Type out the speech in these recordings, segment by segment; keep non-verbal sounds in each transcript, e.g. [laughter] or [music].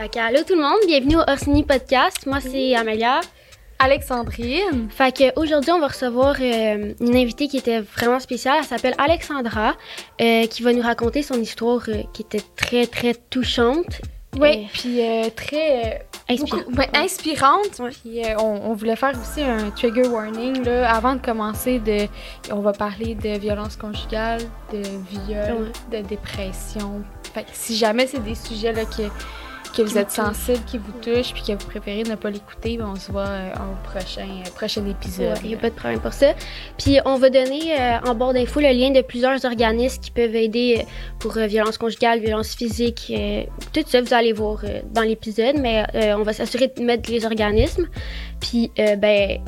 Fait allô tout le monde, bienvenue au Orsini Podcast. Moi, c'est Amélia. Alexandrine. Fait que aujourd'hui, on va recevoir euh, une invitée qui était vraiment spéciale. Elle s'appelle Alexandra, euh, qui va nous raconter son histoire euh, qui était très, très touchante. Oui, puis très Inspirante. beaucoup- ouais, inspirante. Ouais. Puis euh, on, on voulait faire aussi un trigger warning là, avant de commencer. De, on va parler de violence conjugale, de viol, de dépression. Fait que si jamais c'est des sujets là, que, que vous êtes sensibles, qui vous touchent, puis que vous préférez ne pas l'écouter, ben, on se voit euh, au prochain, euh, prochain épisode. Il n'y a pas de problème pour ça. Puis on va donner euh, en barre d'infos le lien de plusieurs organismes qui peuvent aider euh, pour violence conjugale, violence physique, tout ça, vous allez voir dans l'épisode, mais on va s'assurer de mettre les organismes. Puis, ben,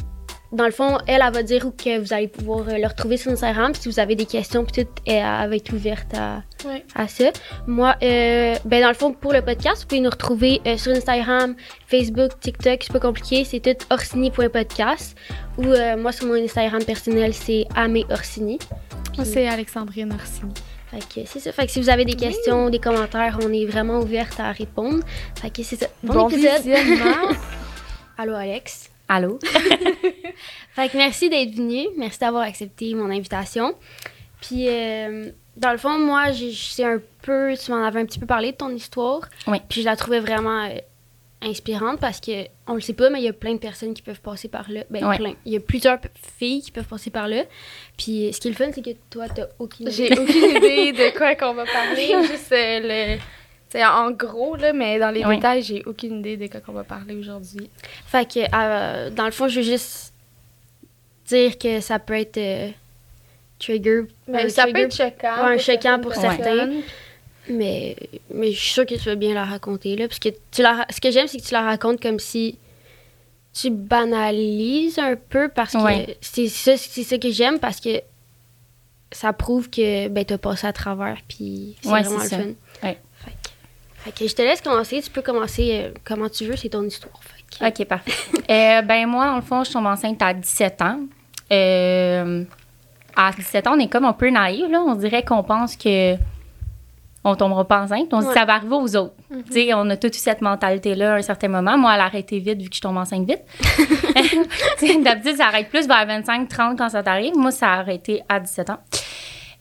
dans le fond, elle, elle va dire où que vous allez pouvoir euh, le retrouver sur Instagram. Puis si vous avez des questions, puis tout, elle, elle va être ouverte à, Ouais. à ça. Moi, euh, ben dans le fond, pour le podcast, vous pouvez nous retrouver euh, sur Instagram, Facebook, TikTok, c'est pas compliqué, c'est tout orsini.podcast. Ou euh, moi, sur mon Instagram personnel, c'est améorsini. Moi, c'est Alexandrine Orsini. Fait que c'est ça. Fait que si vous avez des questions, des commentaires, on est vraiment ouverte à répondre. Fait que c'est ça. Bon, Bon épisode. [laughs] Allô, Alex. Allô? [laughs] Fait que merci d'être venu. Merci d'avoir accepté mon invitation. Puis, euh, dans le fond, moi, j'ai- c'est un peu. Tu m'en avais un petit peu parlé de ton histoire. Oui. Puis, je la trouvais vraiment euh, inspirante parce que, on le sait pas, mais il y a plein de personnes qui peuvent passer par là. Ben, Ouais. plein. Il y a plusieurs filles qui peuvent passer par là. Puis, ce qui est le fun, c'est que toi, t'as aucune idée. J'ai aucune idée de [laughs] quoi qu'on va parler. Juste euh, le. C'est en gros, là, mais dans les Oui. détails, j'ai aucune idée de quoi qu'on va parler aujourd'hui. Fait que, euh, dans le fond, je veux juste dire que ça peut être euh, trigger. Un ça trigger peut être choquant. Ouais, pour choquant pour certains. Mais, mais je suis sûre que tu vas bien la raconter, là. Parce que tu la, ce que j'aime, c'est que tu la racontes comme si tu banalises un peu parce que Ouais. c'est ça, que j'aime parce que ça prouve que ben, tu as passé à travers. Puis c'est vraiment le ça. fun. Ouais. Fait que, je te laisse commencer. Tu peux commencer euh, comment tu veux, c'est ton histoire. Fait que- OK, parfait. [laughs] Euh, ben moi, dans le fond, je tombe enceinte à 17 ans. Euh, à 17 ans, on est comme un peu naïf, là. On dirait qu'on pense que on tombera pas enceinte. On se dit Ouais. ça va arriver aux autres. Tu sais, on a toute cette mentalité-là à un certain moment. Moi, elle a arrêté vite vu que je tombe enceinte vite. [laughs] [laughs] D'habitude, ça arrête plus vers 25-30 quand ça t'arrive. Moi, ça a arrêté à 17 ans.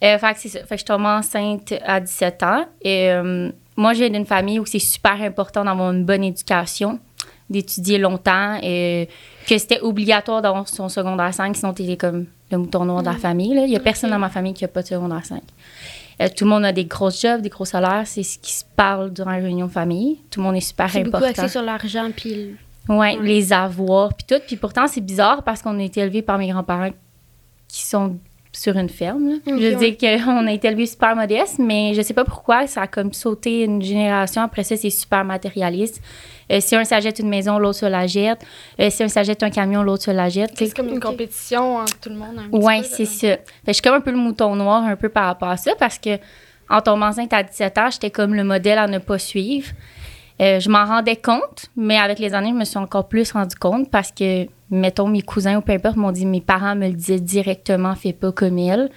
Euh, fait que c'est ça. Fait que je tombe enceinte à 17 ans. Et euh, moi, je viens d'une famille où c'est super important d'avoir une bonne éducation, d'étudier longtemps, et que c'était obligatoire d'avoir son secondaire 5, sinon t'étais comme le mouton noir de la famille. là. Il y a personne dans ma famille qui n'a pas de secondaire 5. Euh, tout le monde a des grosses jobs, des gros salaires. C'est ce qui se parle durant les réunions de famille. Tout le monde est super C'est beaucoup important. axé sur l'argent. Puis le- Ouais, Ouais. les avoirs, puis tout. Puis pourtant, c'est bizarre parce qu'on a été élevés par mes grands-parents qui sont sur une ferme. je veux ouais. dire qu'on a été élevés super modestes, mais je sais pas pourquoi, ça a comme sauté une génération. Après ça, c'est super matérialiste. Euh, si un s'achète une maison, l'autre se la jette. Euh, si un s'achète un camion, l'autre se la jette. C'est comme une compétition entre tout le monde. Peu, c'est ça. Fait je suis comme un peu le mouton noir un peu par rapport à ça parce que en tombant enceinte à 17 ans, j'étais comme le modèle à ne pas suivre. Euh, je m'en rendais compte, mais avec les années, je me suis encore plus rendu compte parce que, mettons, mes cousins ou peu importe m'ont dit, mes parents me le disaient directement, fais pas comme elle.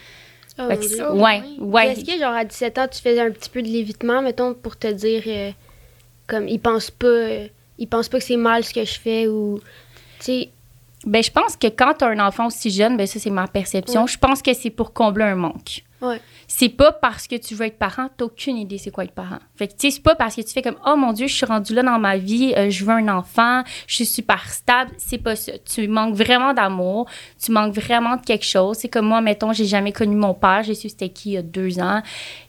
Oh, que Oh, ouais, oui. ouais. Est-ce que, genre, à 17 ans, tu faisais un petit peu de lévitement, mettons, pour te dire, euh, comme, ils pensent pas, euh, ils pensent pas que c'est mal ce que je fais ou, tu sais, Ben, je pense que quand tu as un enfant aussi jeune, ben ça, c'est ma perception. Ouais. Je pense que c'est pour combler un manque. Ouais. C'est pas parce que tu veux être parent, t'as aucune idée c'est quoi être parent. Fait que, tu sais, c'est pas parce que tu fais comme, oh mon Dieu, je suis rendue là dans ma vie, euh, je veux un enfant, je suis super stable. C'est pas ça. Tu manques vraiment d'amour, tu manques vraiment de quelque chose. C'est comme moi, mettons, j'ai jamais connu mon père, j'ai su c'était qui il y a deux ans.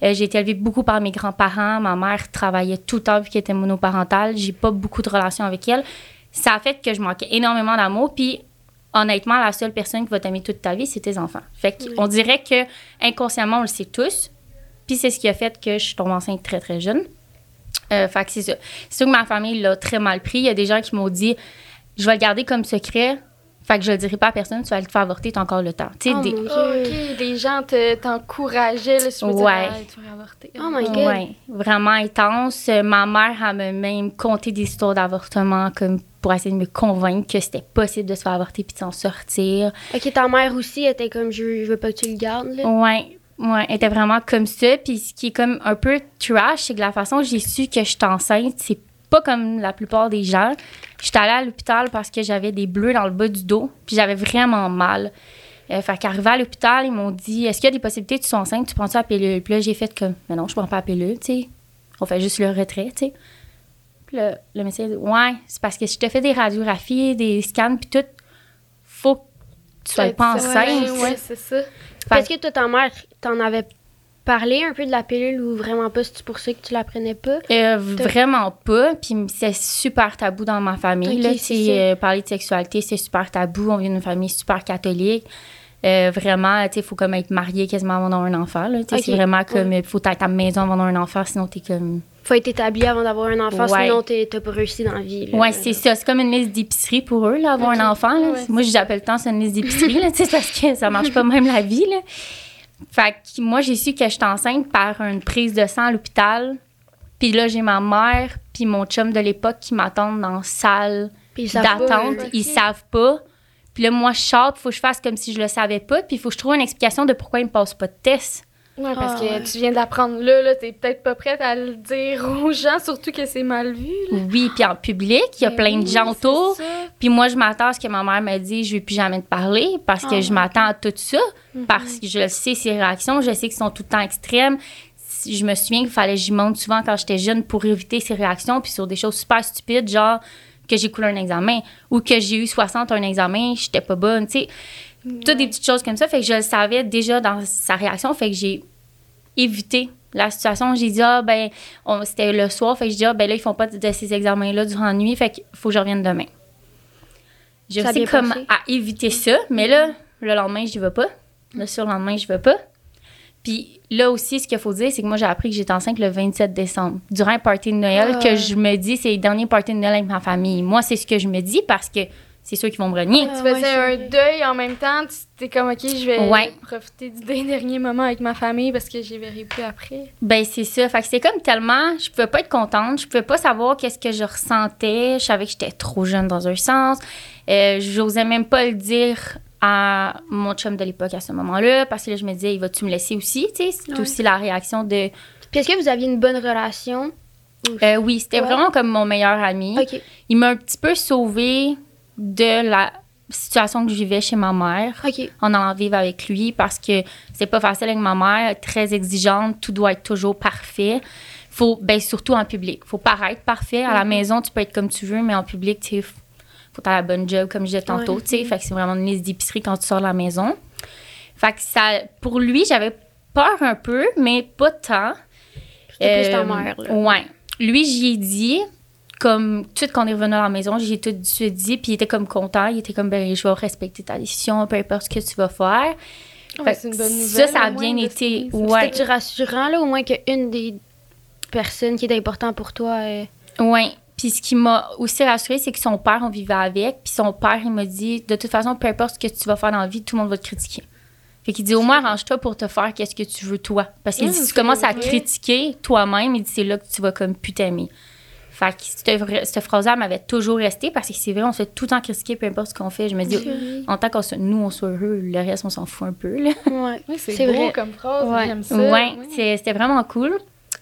Euh, j'ai été élevée beaucoup par mes grands-parents. Ma mère travaillait tout le temps vu qu'elle était monoparentale. J'ai pas beaucoup de relations avec elle. Ça a fait que je manquais énormément d'amour. Puis, honnêtement, la seule personne qui va t'aimer toute ta vie, c'est tes enfants. Fait qu'on dirait que inconsciemment, on le sait tous. Puis c'est ce qui a fait que je tombe enceinte très, très jeune. Euh, fait que c'est ça. C'est sûr que ma famille l'a très mal pris. Il y a des gens qui m'ont dit je vais le garder comme secret. Fait que je le dirai pas à personne, tu vas le faire avorter, t'as encore le temps. Tu sais, Oh des-. Ok, les gens te- t'encourageaient, là, si je veux dire, Ouais. Tu vas avorter. Oh my God. Ouais, vraiment intense. Ma mère, elle m'a même conté des histoires d'avortement comme pour essayer de me convaincre que c'était possible de se faire avorter puis de s'en sortir. Ok, ta mère aussi était comme, je, je veux pas que tu le gardes, là. Ouais, ouais, elle était vraiment comme ça. Puis ce qui est comme un peu trash, c'est que la façon que j'ai su que je suis enceinte, c'est pas comme la plupart des gens. J'étais allée à l'hôpital parce que j'avais des bleus dans le bas du dos, puis j'avais vraiment mal. Euh, fait qu'arrivé à l'hôpital, ils m'ont dit Est-ce qu'il y a des possibilités que tu sois enceinte, tu prends ça à pilule? Puis là, j'ai fait comme Mais non, je prends pas à pilule, tu sais. On fait juste le retrait, tu sais. Puis le, le médecin a dit Ouais, c'est parce que je te fais des radiographies, des scans, puis tout, faut que tu sois pas enceinte. Ouais, ouais, c'est ça. Est-ce que toi, ta mère, t'en avais parlé un peu de la pilule ou vraiment pas? C'est pour ça que tu la prenais pas? Euh, vraiment pas. Puis c'est super tabou dans ma famille. Là, ça. euh, parler de sexualité, c'est super tabou. On vient d'une famille super catholique. Euh, vraiment, tu sais, il faut comme être marié quasiment avant d'avoir un enfant. C'est vraiment comme, il faut être à ta maison avant d'avoir un enfant, sinon t'es comme... Faut être établi avant d'avoir un enfant, Ouais. sinon t'as pas réussi dans la vie. là. Ouais, c'est ça. C'est comme une liste d'épicerie pour eux, là, avoir un enfant. là. Ouais, Moi, j'appelle tant ça une liste d'épicerie, là, [laughs] parce que ça marche pas même la vie, là. Fait que moi, j'ai su que j'étais enceinte par une prise de sang à l'hôpital. Puis là, j'ai ma mère puis mon chum de l'époque qui m'attendent dans la salle d'attente. Ils savent pas. Puis là, moi, je sors, il faut que je fasse comme si je le savais pas. Puis il faut que je trouve une explication de pourquoi ils me passent pas de test. Ouais, parce Ah, que ouais. tu viens d'apprendre là, là, t'es peut-être pas prête à le dire aux gens, surtout que c'est mal vu. Là. Oui, puis en public, il y a Ben plein de oui, gens autour. Puis moi, je m'attends à ce que ma mère me dise, je vais plus jamais te parler parce que Ah, je m'attends à tout ça, Mhm. parce que je sais, ses réactions, je sais qu'ils sont tout le temps extrêmes. Je me souviens qu'il fallait que j'y monte souvent quand j'étais jeune pour éviter ces réactions, puis sur des choses super stupides, genre que j'ai coulé un examen ou que j'ai eu 60 à un examen, j'étais pas bonne, tu sais. Toutes des petites choses comme ça, fait que je le savais déjà dans sa réaction, fait que j'ai évité la situation. J'ai dit, ah, ben, c'était le soir, fait que je dis, ah, ben là, ils font pas de, de ces examens-là durant la nuit, fait qu'il faut que je revienne demain. J'ai Ça comme passé. à éviter ça, mais là, le lendemain, je vais pas. Le surlendemain, je vais pas. Puis là aussi, ce qu'il faut dire, c'est que moi, j'ai appris que j'étais enceinte le 27 décembre, durant un party de Noël, Ah. que je me dis, c'est les derniers parties de Noël avec ma famille. Moi, c'est ce que je me dis parce que c'est sûr qu'ils vont me renier. Ah, Tu ouais, faisais un deuil en même temps, tu t'es comme, OK, je vais Ouais. profiter du dernier moment avec ma famille parce que je les verrai plus après. Ben c'est ça. Fait que c'est comme tellement, je pouvais pas être contente, je pouvais pas savoir qu'est-ce que je ressentais. Je savais que j'étais trop jeune dans un sens. Euh, J'osais même pas le dire à mon chum de l'époque à ce moment-là parce que là je me disais, il va-tu me laisser aussi, tu sais? C'est Ouais. aussi la réaction de, Puis est-ce que vous aviez une bonne relation? Euh, oui, c'était Ouais. vraiment comme mon meilleur ami. Il m'a un petit peu sauvé de la situation que je vivais chez ma mère Ok. en allant vivre avec lui parce que c'est pas facile avec ma mère, très exigeante, tout doit être toujours parfait. Faut, ben, surtout en public. Faut paraître parfait. À la Mhm. maison, tu peux être comme tu veux, mais en public, tu faut faire la bonne job, comme je disais tantôt, Ouais. tu sais. Fait que c'est vraiment une liste d'épicerie quand tu sors de la maison. Fait que ça, pour lui, j'avais peur un peu, mais pas tant. C'était plus ta Euh, mère, là. Ouais. Lui, j'y ai dit, comme tout de suite qu'on est revenu à la maison, j'ai tout de suite dit, puis il était comme content. Il était comme, ben, je vais respecter ta décision, peu importe ce que tu vas faire. Ouais, c'est une bonne ça, nouvelle. ça a au moins, bien été. Ouais. C'était-tu rassurant, là, au moins qu'une des personnes qui est importante pour toi euh, Ouais. Puis ce qui m'a aussi rassurée, c'est que son père, on vivait avec. Puis son père, il m'a dit, de toute façon, peu importe ce que tu vas faire dans la vie, tout le monde va te critiquer. Fait qu'il dit, au moins, arrange-toi pour te faire qu'est-ce que tu veux toi. Parce qu'il Mmh, dit, si tu commences à critiquer toi-même, il dit, c'est là que tu vas comme plus t'aimer. Fait que cette, phrase-là m'avait toujours resté parce que c'est vrai, on se fait tout le temps critiquer, peu importe ce qu'on fait. Je me dis, en tant que nous, on soit heureux, le reste, on s'en fout un peu. Là. Ouais. C'est beau vrai. comme phrase, Ouais. j'aime ça. Ouais, c'était vraiment cool.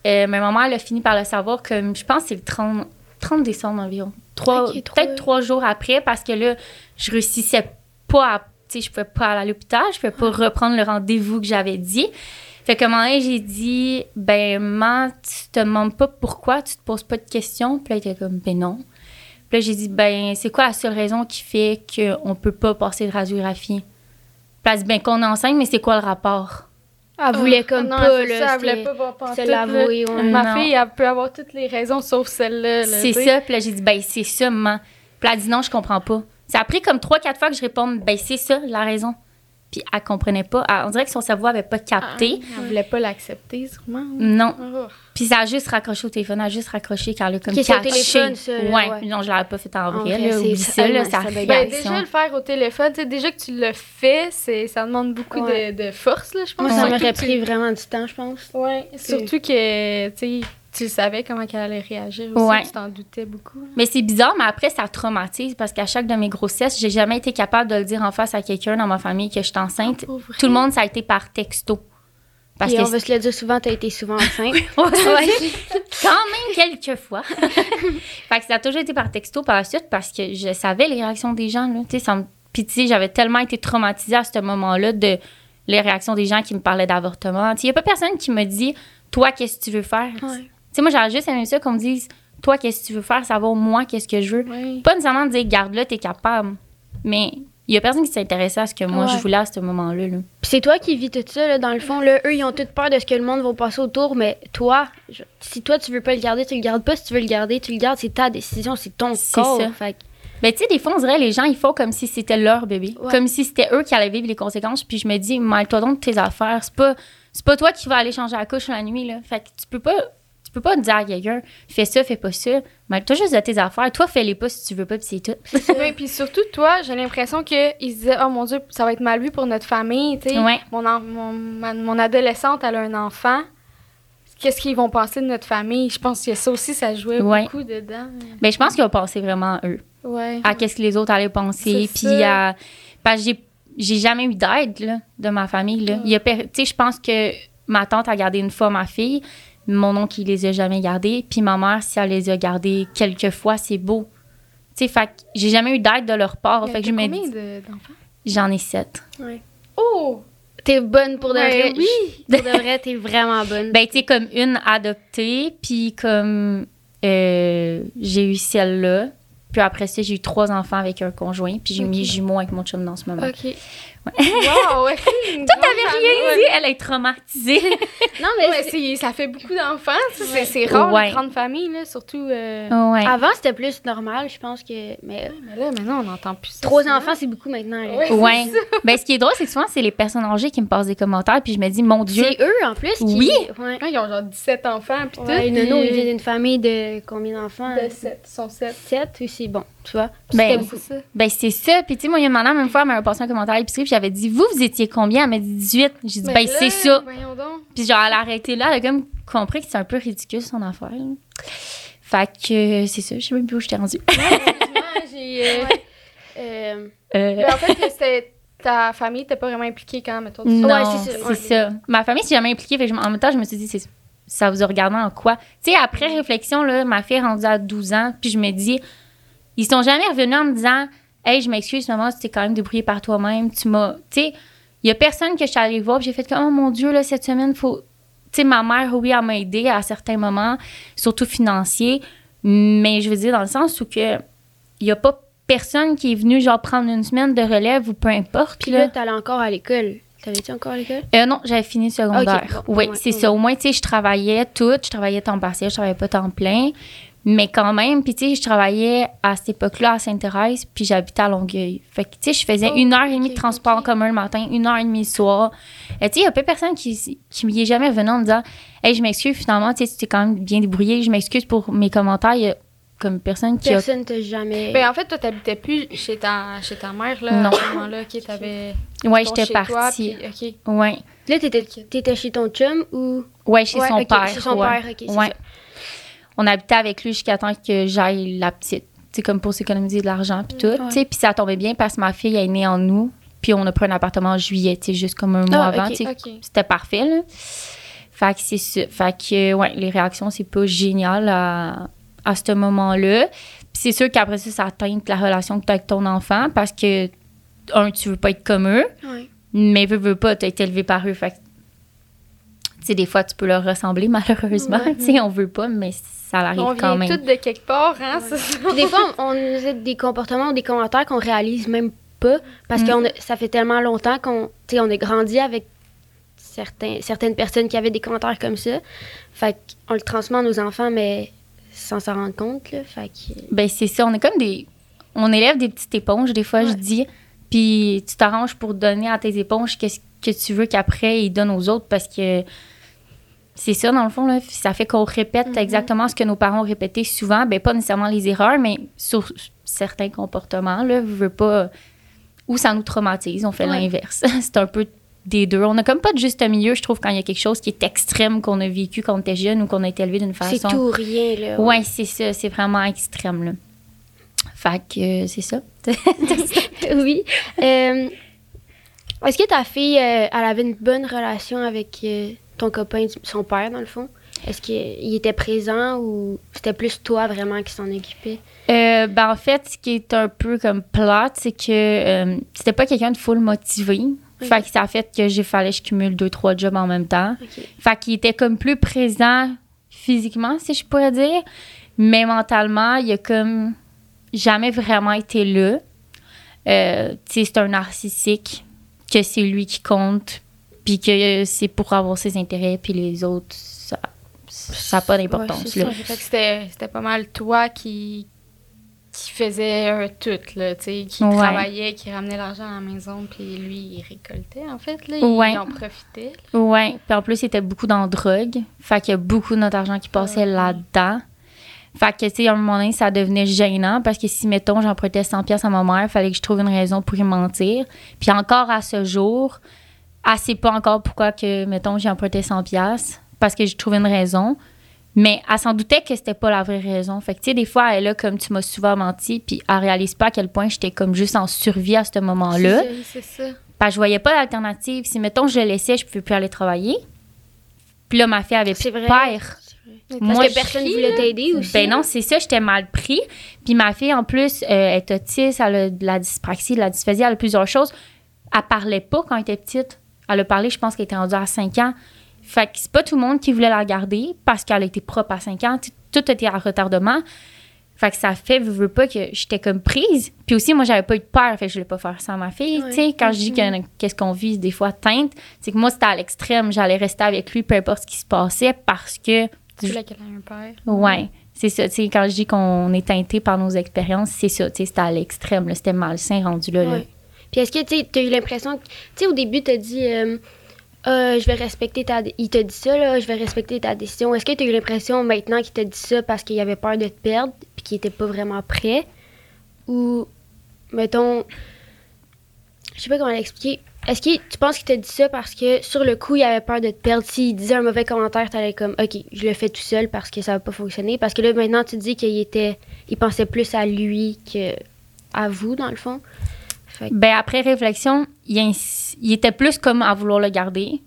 Euh, mais ma mère, elle a fini par le savoir comme, je pense que c'est le 30, 30 décembre environ. Trois- Peut-être trois jours après parce que là, je réussissais pas à, tu sais, je pouvais pas aller à l'hôpital, je pouvais pas reprendre le rendez-vous que j'avais dit. Fait que un moment donné, j'ai dit, ben, maman, tu te demandes pas pourquoi, tu te poses pas de questions. Puis là, elle était comme, ben non. Puis là, j'ai dit, ben, c'est quoi la seule raison qui fait qu'on peut pas passer de radiographie? Puis elle a dit, ben, qu'on est enceinte, mais c'est quoi le rapport? Elle voulait comme Ah, non, pas, là. ça, elle voulait pas voir se l'avouer, ouais. Ma Non. fille, elle peut avoir toutes les raisons sauf celle-là. là, C'est ça. Puis là, j'ai dit, ben, c'est ça, maman. Puis elle a dit, non, je comprends pas. Ça a pris comme trois, quatre fois que je réponde, ben, c'est ça, la raison. Puis elle comprenait pas. Elle- on dirait que son cerveau avait pas capté. Ah, Elle voulait pas l'accepter, sûrement. Non. Oh. Puis ça a juste raccroché au téléphone. Elle a juste raccroché quand elle a comme catché. téléphone, ça, ouais. ouais. Non, je l'avais pas fait en En vrai. là. Oublie ça- ça, là, ça Ben, déjà, le faire au téléphone, tu sais, déjà que tu le fais, c'est, ça demande beaucoup Ouais. de, de force, là, je pense. Moi, ça m'aurait tu- pris vraiment du temps, je pense. Ouais, surtout que, tu sais, tu savais comment qu'elle allait réagir aussi, Ouais. tu t'en doutais beaucoup. Mais c'est bizarre, mais après, ça traumatise parce qu'à chaque de mes grossesses, j'ai jamais été capable de le dire en face à quelqu'un dans ma famille que je suis enceinte. Vrai? Tout le monde, ça a été par texto. Parce Et que on va se le dire souvent, t'as été souvent [laughs] enceinte. ouais. [laughs] [laughs] Quand même quelques fois. fait que ça a toujours été par texto par la suite parce que je savais les réactions des gens. Là. Ça me... Puis tu sais, j'avais tellement été traumatisée à ce moment-là de les réactions des gens qui me parlaient d'avortement. Il n'y a pas personne qui me dit Toi, qu'est-ce que tu veux faire? Tu sais, moi, j'ai juste aimé ça qu'on me dise Toi, qu'est-ce que tu veux faire Ça va moins, qu'est-ce que je veux. Pas nécessairement dire Garde-le, t'es capable. Mais il y a personne qui s'intéressait à ce que moi je voulais à ce moment-là. Là. Puis c'est toi qui vis tout ça, là, dans le fond. Là, eux, ils ont toute peur de ce que le monde va passer autour, mais toi, si toi, tu veux pas le garder, tu le gardes pas. Si tu veux le garder, tu le gardes. C'est ta décision, c'est ton corps. Ça. Fait mais tu sais, des fois, on dirait les gens, ils font comme si c'était leur bébé. Comme si c'était eux qui allaient vivre les conséquences. Puis je me dis, mêle-toi donc de tes affaires. C'est pas, c'est pas toi qui vas aller changer la couche la nuit, là. Fait que tu peux pas, peux pas dire à quelqu'un, fais ça, fais pas ça. Mêle-toi juste de tes affaires. Toi, fais-les pas si tu veux pas, puis c'est tout. oui, puis surtout, toi, j'ai l'impression qu'ils se disaient, oh mon Dieu, ça va être mal vu pour notre famille, tu sais. Mon, mon, mon adolescente, elle a un enfant qu'est-ce qu'ils vont penser de notre famille? Je pense que ça aussi, ça jouait beaucoup dedans. Mais ben, je pense qu'ils vont penser vraiment à eux. À qu'est-ce que les autres allaient penser. Puis à. Parce que j'ai jamais eu d'aide de ma famille. Là. sais, je pense que ma tante a gardé une fois ma fille. Mon oncle, il les a jamais gardés. Puis ma mère, si elle les a gardés quelques fois, c'est beau. Tu sais, fait j'ai jamais eu d'aide de leur part. fait que je combien d'enfants? J'en ai sept. Ouais. Oh! T'es bonne pour de vrai. Oui. [laughs] Pour de vrai, t'es vraiment bonne. Ben, tu comme une adoptée, puis comme euh, j'ai eu celle-là. Puis après ça, j'ai eu trois enfants avec un conjoint, puis j'ai mis jumeaux avec mon chum dans ce moment. OK. Wow, ouais. [laughs] Toi, t'avais rien dit. Elle est traumatisée. [laughs] non, mais ça fait beaucoup d'enfants. C'est rare, ouais. une grande famille, là, surtout. Euh, Avant, c'était plus normal, je pense que. Mais, mais là, maintenant, on n'entend plus ça. Trois enfants, c'est beaucoup maintenant. Ouais. [laughs] ben, ce qui est drôle, c'est que souvent, c'est les personnes âgées qui me passent des commentaires, puis je me dis, mon Dieu. C'est eux, en plus. Qui... Oui. Ouais. ils ont genre 17 enfants, puis tout. Nono, il vient d'une famille de combien d'enfants? De 7. Ils sont 7. 7 aussi, bon, tu vois? Ben, c'est ça. Ben, c'est ça. Puis, tu sais, moi, il y a une madame, même fois, elle m'a passé un commentaire à l'épicerie, j'avais dit, vous, vous étiez combien? Elle m'a dit 18. J'ai dit, ben, c'est ça. Puis genre, elle a arrêté là, elle a comme compris que c'est un peu ridicule son affaire. Fait que c'est ça, je sais même plus où je t'ai rendue. [laughs] j'ai. Euh, euh, euh. Ben, en fait, ta famille n'était pas vraiment impliquée quand, même. Non, ouais, c'est ça. Ma famille s'est jamais impliquée. Fait en même temps, je me suis dit, ça vous a regardé en quoi? Tu sais, après réflexion, là, ma fille est rendue à 12 ans, puis je me dis, ils sont jamais revenus en me disant, hey, je m'excuse, maman, tu t'es quand même débrouillée par toi-même. Tu m'as. Tu sais, il y a personne que je suis allée voir, j'ai fait comme, oh mon Dieu, là, cette semaine, faut. Tu sais, ma mère, oui, elle m'a aidé à certains moments, surtout financiers, mais je veux dire, dans le sens où que il y a pas personne qui est venu, genre, prendre une semaine de relève ou peu importe. Puis là, t'allais encore à l'école. T'avais-tu encore à l'école? Euh, non, j'avais fini secondaire. oui, c'est ça. Au moins, tu sais, je travaillais tout. Je travaillais temps partiel, je travaillais pas temps plein. Mais quand même, puis tu sais, je travaillais à cette époque-là à Sainte-Thérèse, puis j'habitais à Longueuil. Fait que tu sais, je faisais oh, une heure et demie de transport en commun le matin, une heure et demie le soir. Et tu sais, il y a pas personne qui, qui m'y est jamais venu en me disant Hey, je m'excuse, finalement, tu sais, tu t'es quand même bien débrouillé, je m'excuse pour mes commentaires. Y a comme personne qui personne t'a jamais. Ben, en fait, toi, t'habitais plus chez ta, chez ta mère, là, non. à ce moment-là, ok, t'avais. [laughs] Ouais, j'étais partie. Toi, puis, ok. Ouais. Là, t'étais, étais chez ton chum ou? Ouais, chez son père. Chez son père, ok, c'est ouais on habitait avec lui jusqu'à temps que j'aille la petite. C'est comme pour s'économiser de l'argent puis tout. Puis ça tombait bien parce que ma fille est née en nous. Puis on a pris un appartement en juillet, juste comme un mois ah, avant. C'était parfait, là. Fait que c'est. Fait que, ouais, les réactions, c'est pas génial à, à ce moment-là. Puis c'est sûr qu'après ça, ça atteint la relation que tu as avec ton enfant parce que, un, tu veux pas être comme eux. Mais veux, veux pas, tu été élevé par eux. Fait que, tu sais, des fois, tu peux leur ressembler, [laughs] malheureusement. Tu sais, on veut pas, mais ça arrive quand même. On vient toutes de quelque part, hein? Puis des fois, on, a des comportements ou des commentaires qu'on réalise même pas parce mm. que ça fait tellement longtemps qu'on on a grandi avec certains, certaines personnes qui avaient des commentaires comme ça. Fait qu'on le transmet à nos enfants, mais sans s'en rendre compte. Là, fait que... Ben, c'est ça. On est comme des. On élève des petites éponges, des fois, je dis. Puis tu t'arranges pour donner à tes éponges qu'est-ce que tu veux qu'après ils donnent aux autres parce que c'est ça, dans le fond. Là. Ça fait qu'on répète mm-hmm. exactement ce que nos parents ont répété souvent. Ben, pas nécessairement les erreurs, mais sur certains comportements, là, veux pas. Ou ça nous traumatise, on fait l'inverse. [laughs] c'est un peu des deux. On n'a comme pas de juste milieu, je trouve, quand il y a quelque chose qui est extrême qu'on a vécu quand on était jeune ou qu'on a été élevé d'une façon. C'est tout rien, là. Ouais, c'est ça. C'est vraiment extrême, là. Fait que euh, c'est ça. [laughs] oui. Euh, est-ce que ta fille, euh, elle avait une bonne relation avec ton copain, son père, dans le fond? Est-ce qu'il était présent ou c'était plus toi vraiment qui s'en occupait? Euh, ben, en fait, ce qui est un peu comme plate, c'est que euh, c'était pas quelqu'un de full motivé. Fait que ça a fait que j'ai fallu que je cumule deux, trois jobs en même temps. Fait qu'il était comme plus présent physiquement, si je pourrais dire. Mais mentalement, il a comme jamais vraiment été là. Euh, tu sais, c'est un narcissique, que c'est lui qui compte, puis que c'est pour avoir ses intérêts, puis les autres, ça n'a pas d'importance. Ouais, c'était pas mal toi qui, qui faisait un tout, là, tu sais, qui travaillait, qui ramenait l'argent à la maison, puis lui, il récoltait, en fait, là, il en profitait. Oui, puis en plus, il était beaucoup dans la drogue, fait qu'il y a beaucoup de notre argent qui passait là-dedans. Fait que, tu sais, à un moment donné, ça devenait gênant parce que si, mettons, j'empruntais 100 pièces à ma mère, il fallait que je trouve une raison pour y mentir. Puis encore à ce jour, elle sait pas encore pourquoi que, mettons, j'ai emprunté 100 pièces parce que j'ai trouvé une raison. Mais elle s'en doutait que c'était pas la vraie raison. Fait que, tu sais, des fois, elle est là comme tu m'as souvent menti, puis elle réalise pas à quel point j'étais comme juste en survie à ce moment-là. C'est ça. Parce que je voyais pas d'alternative. Si, mettons, je le laissais, je pouvais plus aller travailler. Puis là, ma fille avait plus de père. Moi, que personne voulait t'aider aussi. Ben non, c'est ça, j'étais mal pris. Puis ma fille, en plus, euh, est autiste, elle a de la dyspraxie, de la dysphasie, elle a plusieurs choses. Elle parlait pas quand elle était petite. Elle a parlé, je pense qu'elle était rendue à 5 ans. Fait que c'est pas tout le monde qui voulait la garder parce qu'elle était propre à 5 ans. Tout était à retardement. Fait que ça fait, je veux pas, que j'étais comme prise. Puis aussi, moi, j'avais pas eu de peur, fait que je voulais pas faire ça à ma fille. Tu sais, quand je dis qu'est-ce qu'on vit des fois teinte, c'est que moi, c'était à l'extrême. J'allais rester avec lui, peu importe ce qui se passait, parce que tu voulais qu'elle ait un père. Ouais. C'est ça, tu sais, quand je dis qu'on est teinté par nos expériences, c'est ça, tu sais, c'était à l'extrême, c'était malsain rendu là. là. Puis est-ce que tu as eu l'impression, tu sais, au début, tu as dit, euh, ah, je vais respecter ta. Il t'a dit ça, là, je vais respecter ta décision. Est-ce que tu as eu l'impression maintenant qu'il t'a dit ça parce qu'il avait peur de te perdre, puis qu'il était pas vraiment prêt? Ou, mettons, je sais pas comment l'expliquer. Est-ce que tu penses qu'il t'a dit ça parce que sur le coup, il avait peur de te perdre? S'il disait un mauvais commentaire, t'allais comme, OK, je le fais tout seul parce que ça va pas fonctionner. Parce que là, maintenant, tu dis qu'il était. Il pensait plus à lui que à vous, dans le fond. Ben, après réflexion, il, il, était plus comme à vouloir le garder.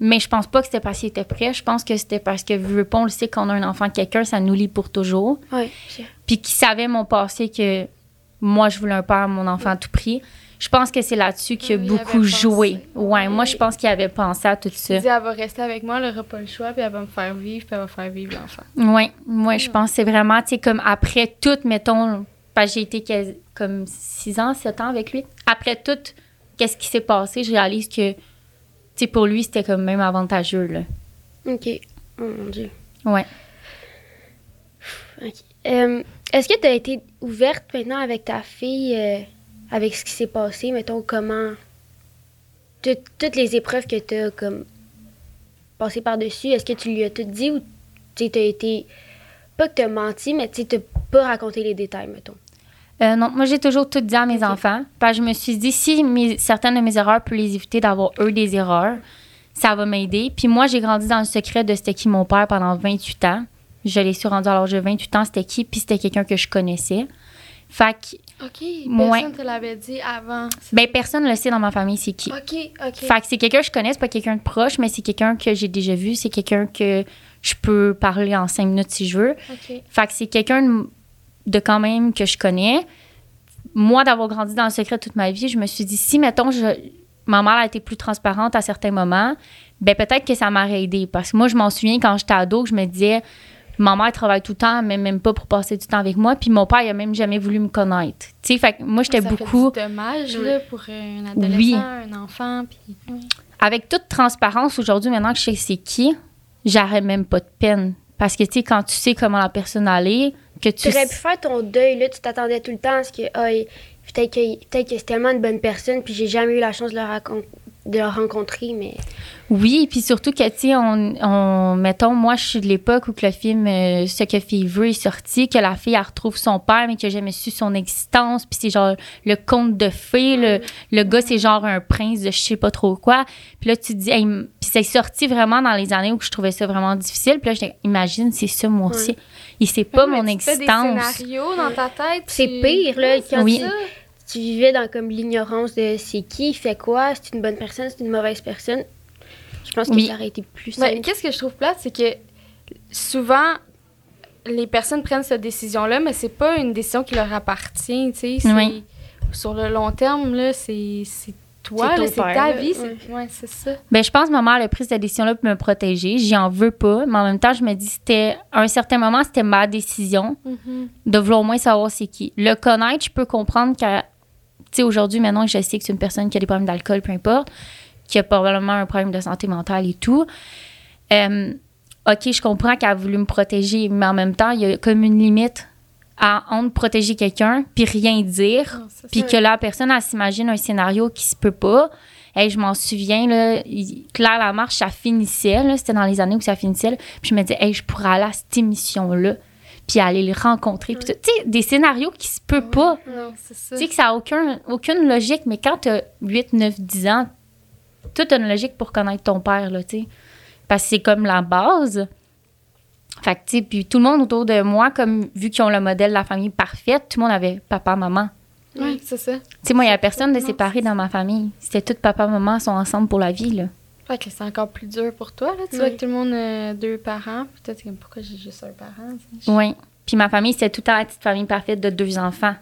Mais je pense pas que c'était parce qu'il était prêt. Je pense que c'était parce que, vu pas, on le sait qu'on a un enfant de quelqu'un, ça nous lie pour toujours. Oui. Puis qu'il savait mon passé que moi, je voulais un père, mon enfant à tout prix. Je pense que c'est là-dessus qu'il a beaucoup joué. Ouais, moi, je pense qu'il avait pensé à tout ça. Il dit, elle va rester avec moi, elle n'aura pas le choix, puis elle va me faire vivre, puis elle va faire vivre l'enfant. Oui, moi, je pense que c'est vraiment, tu sais, comme après tout, mettons, j'ai été comme 6 ans, 7 ans avec lui. Après tout, qu'est-ce qui s'est passé, je réalise que, pour lui, c'était comme même avantageux, là. OK. Oh mon Dieu. Ouais. Euh, est-ce que tu as été ouverte maintenant avec ta fille? Euh, avec ce qui s'est passé, mettons, comment. toutes les épreuves que tu as comme passé par-dessus, est-ce que tu lui as tout dit ou tu as été. Pas que tu as menti, mais tu n'as pas raconté les détails, mettons? Euh, non, moi, j'ai toujours tout dit à mes enfants. Parce que je me suis dit, si certaines de mes erreurs peuvent les éviter d'avoir eux des erreurs, ça va m'aider. Puis moi, j'ai grandi dans le secret de c'était qui mon père pendant 28 ans. Je l'ai su rendu à l'âge de 28 ans, c'était qui, puis c'était quelqu'un que je connaissais. Fait que OK. Personne te l'avait dit avant. Ben, personne ne le sait dans ma famille, c'est qui. OK, OK. Fait que c'est quelqu'un que je connais, c'est pas quelqu'un de proche, mais c'est quelqu'un que j'ai déjà vu, c'est quelqu'un que je peux parler en cinq minutes si je veux. OK. Fait que c'est quelqu'un de, quand même que je connais. Moi, d'avoir grandi dans le secret toute ma vie, je me suis dit, si, mettons, je, ma mère a été plus transparente à certains moments, ben peut-être que ça m'aurait aidé. Parce que moi, je m'en souviens quand j'étais ado, je me disais, Ma mère travaille tout le temps, mais même pas pour passer du temps avec moi. Puis mon père, il a même jamais voulu me connaître. Tu sais, fait que moi, j'étais beaucoup. C'est dommage, là, pour un adolescent, un enfant. Puis... Avec toute transparence, aujourd'hui, maintenant que je sais c'est qui, j'aurais même pas de peine. Parce que, tu sais, quand tu sais comment la personne allait, que tu. Aurais pu faire ton deuil, là, tu t'attendais tout le temps à ce que. Oh, peut-être que, peut que c'est tellement une bonne personne, puis j'ai jamais eu la chance de le, raconter de le rencontrer, mais... Oui, puis surtout que, tu sais, on, on, mettons, moi, je suis de l'époque où que le film euh, Ce que fille veut est sorti, que la fille, elle retrouve son père, mais que jamais su son existence, puis c'est genre le conte de fées, le, le gars, c'est genre un prince de je sais pas trop quoi. Puis là, tu te dis, puis c'est sorti vraiment dans les années où je trouvais ça vraiment difficile, puis là, je imagine, c'est ça, moi aussi. Il sait pas mon tu existence. Fais des scénarios dans ta tête. C'est pire, là, quand oui tu vivais dans comme l'ignorance de c'est qui, fait quoi, c'est une bonne personne, c'est une mauvaise personne. Je pense que Oui. ça aurait été plus Ben, simple. Qu'est-ce que je trouve plate, c'est que souvent, les personnes prennent cette décision-là, mais c'est pas une décision qui leur appartient, tu sais. Oui. Sur le long terme, là, c'est c'est toi, C'est ta là, vie. c'est- Ouais, c'est ça. Ben, je pense que ma mère a pris cette décision-là pour me protéger. J'y en veux pas. Mais en même temps, je me dis, c'était, à un certain moment, c'était ma décision de vouloir au moins savoir c'est qui. Le connaître, je peux comprendre que, tu sais, aujourd'hui, maintenant que je sais que c'est une personne qui a des problèmes d'alcool, peu importe, qui a probablement un problème de santé mentale et tout, euh, OK, je comprends qu'elle a voulu me protéger, mais en même temps, il y a comme une limite à entre protéger quelqu'un puis rien dire. Puis que la personne, elle s'imagine un scénario qui se peut pas. Hey, je m'en souviens, là, Claire Lamarche, ça finissait, là, c'était dans les années où ça finissait. là. puis je me disais, hey, je pourrais aller à cette émission-là, puis aller les rencontrer. Tu sais, des scénarios qui se peut pas. Tu sais que ça n'a aucun, aucune logique, mais quand tu as 8, 9, 10 ans, tout a une logique pour connaître ton père, là, tu sais. Parce que c'est comme la base. Fait que, tu sais, puis tout le monde autour de moi, comme vu qu'ils ont le modèle de la famille parfaite, tout le monde avait papa, maman. Ouais, c'est ça. Tu sais, moi, il n'y a personne de séparé dans ma famille. C'était tout papa, maman sont ensemble pour la vie, là. Fait que c'est encore plus dur pour toi, là. Tu Oui. vois que tout le monde a deux parents. Peut-être que pourquoi j'ai juste un parent. Oui. Puis ma famille, c'était tout le temps la petite famille parfaite de deux enfants.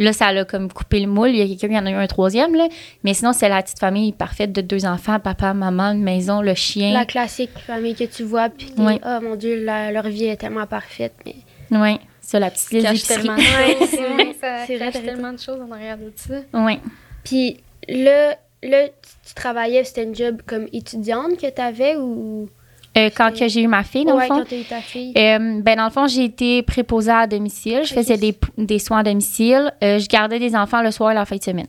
Là, ça l'a comme coupé le moule. Il y a quelqu'un qui en a eu un troisième, là. Mais sinon, c'est la petite famille parfaite de deux enfants, papa, maman, une maison, le chien. La classique famille que tu vois, puis Ouais. oh mon Dieu, la- leur vie est tellement parfaite. Mais Oui, ça, la petite liste Cache tellement de choses. [laughs] Ouais, ça c'est vrai, cache raison. tellement de choses en arrière de ça. Oui. Puis là, là, tu- tu travaillais, c'était une job comme étudiante que tu avais ou. Euh, quand que j'ai eu ma fille, dans ouais, le fond. quand eu ta fille. Euh, ben dans le fond, j'ai été préposée à domicile. Je faisais des, des soins à domicile. Euh, je gardais des enfants le soir et la fin de semaine.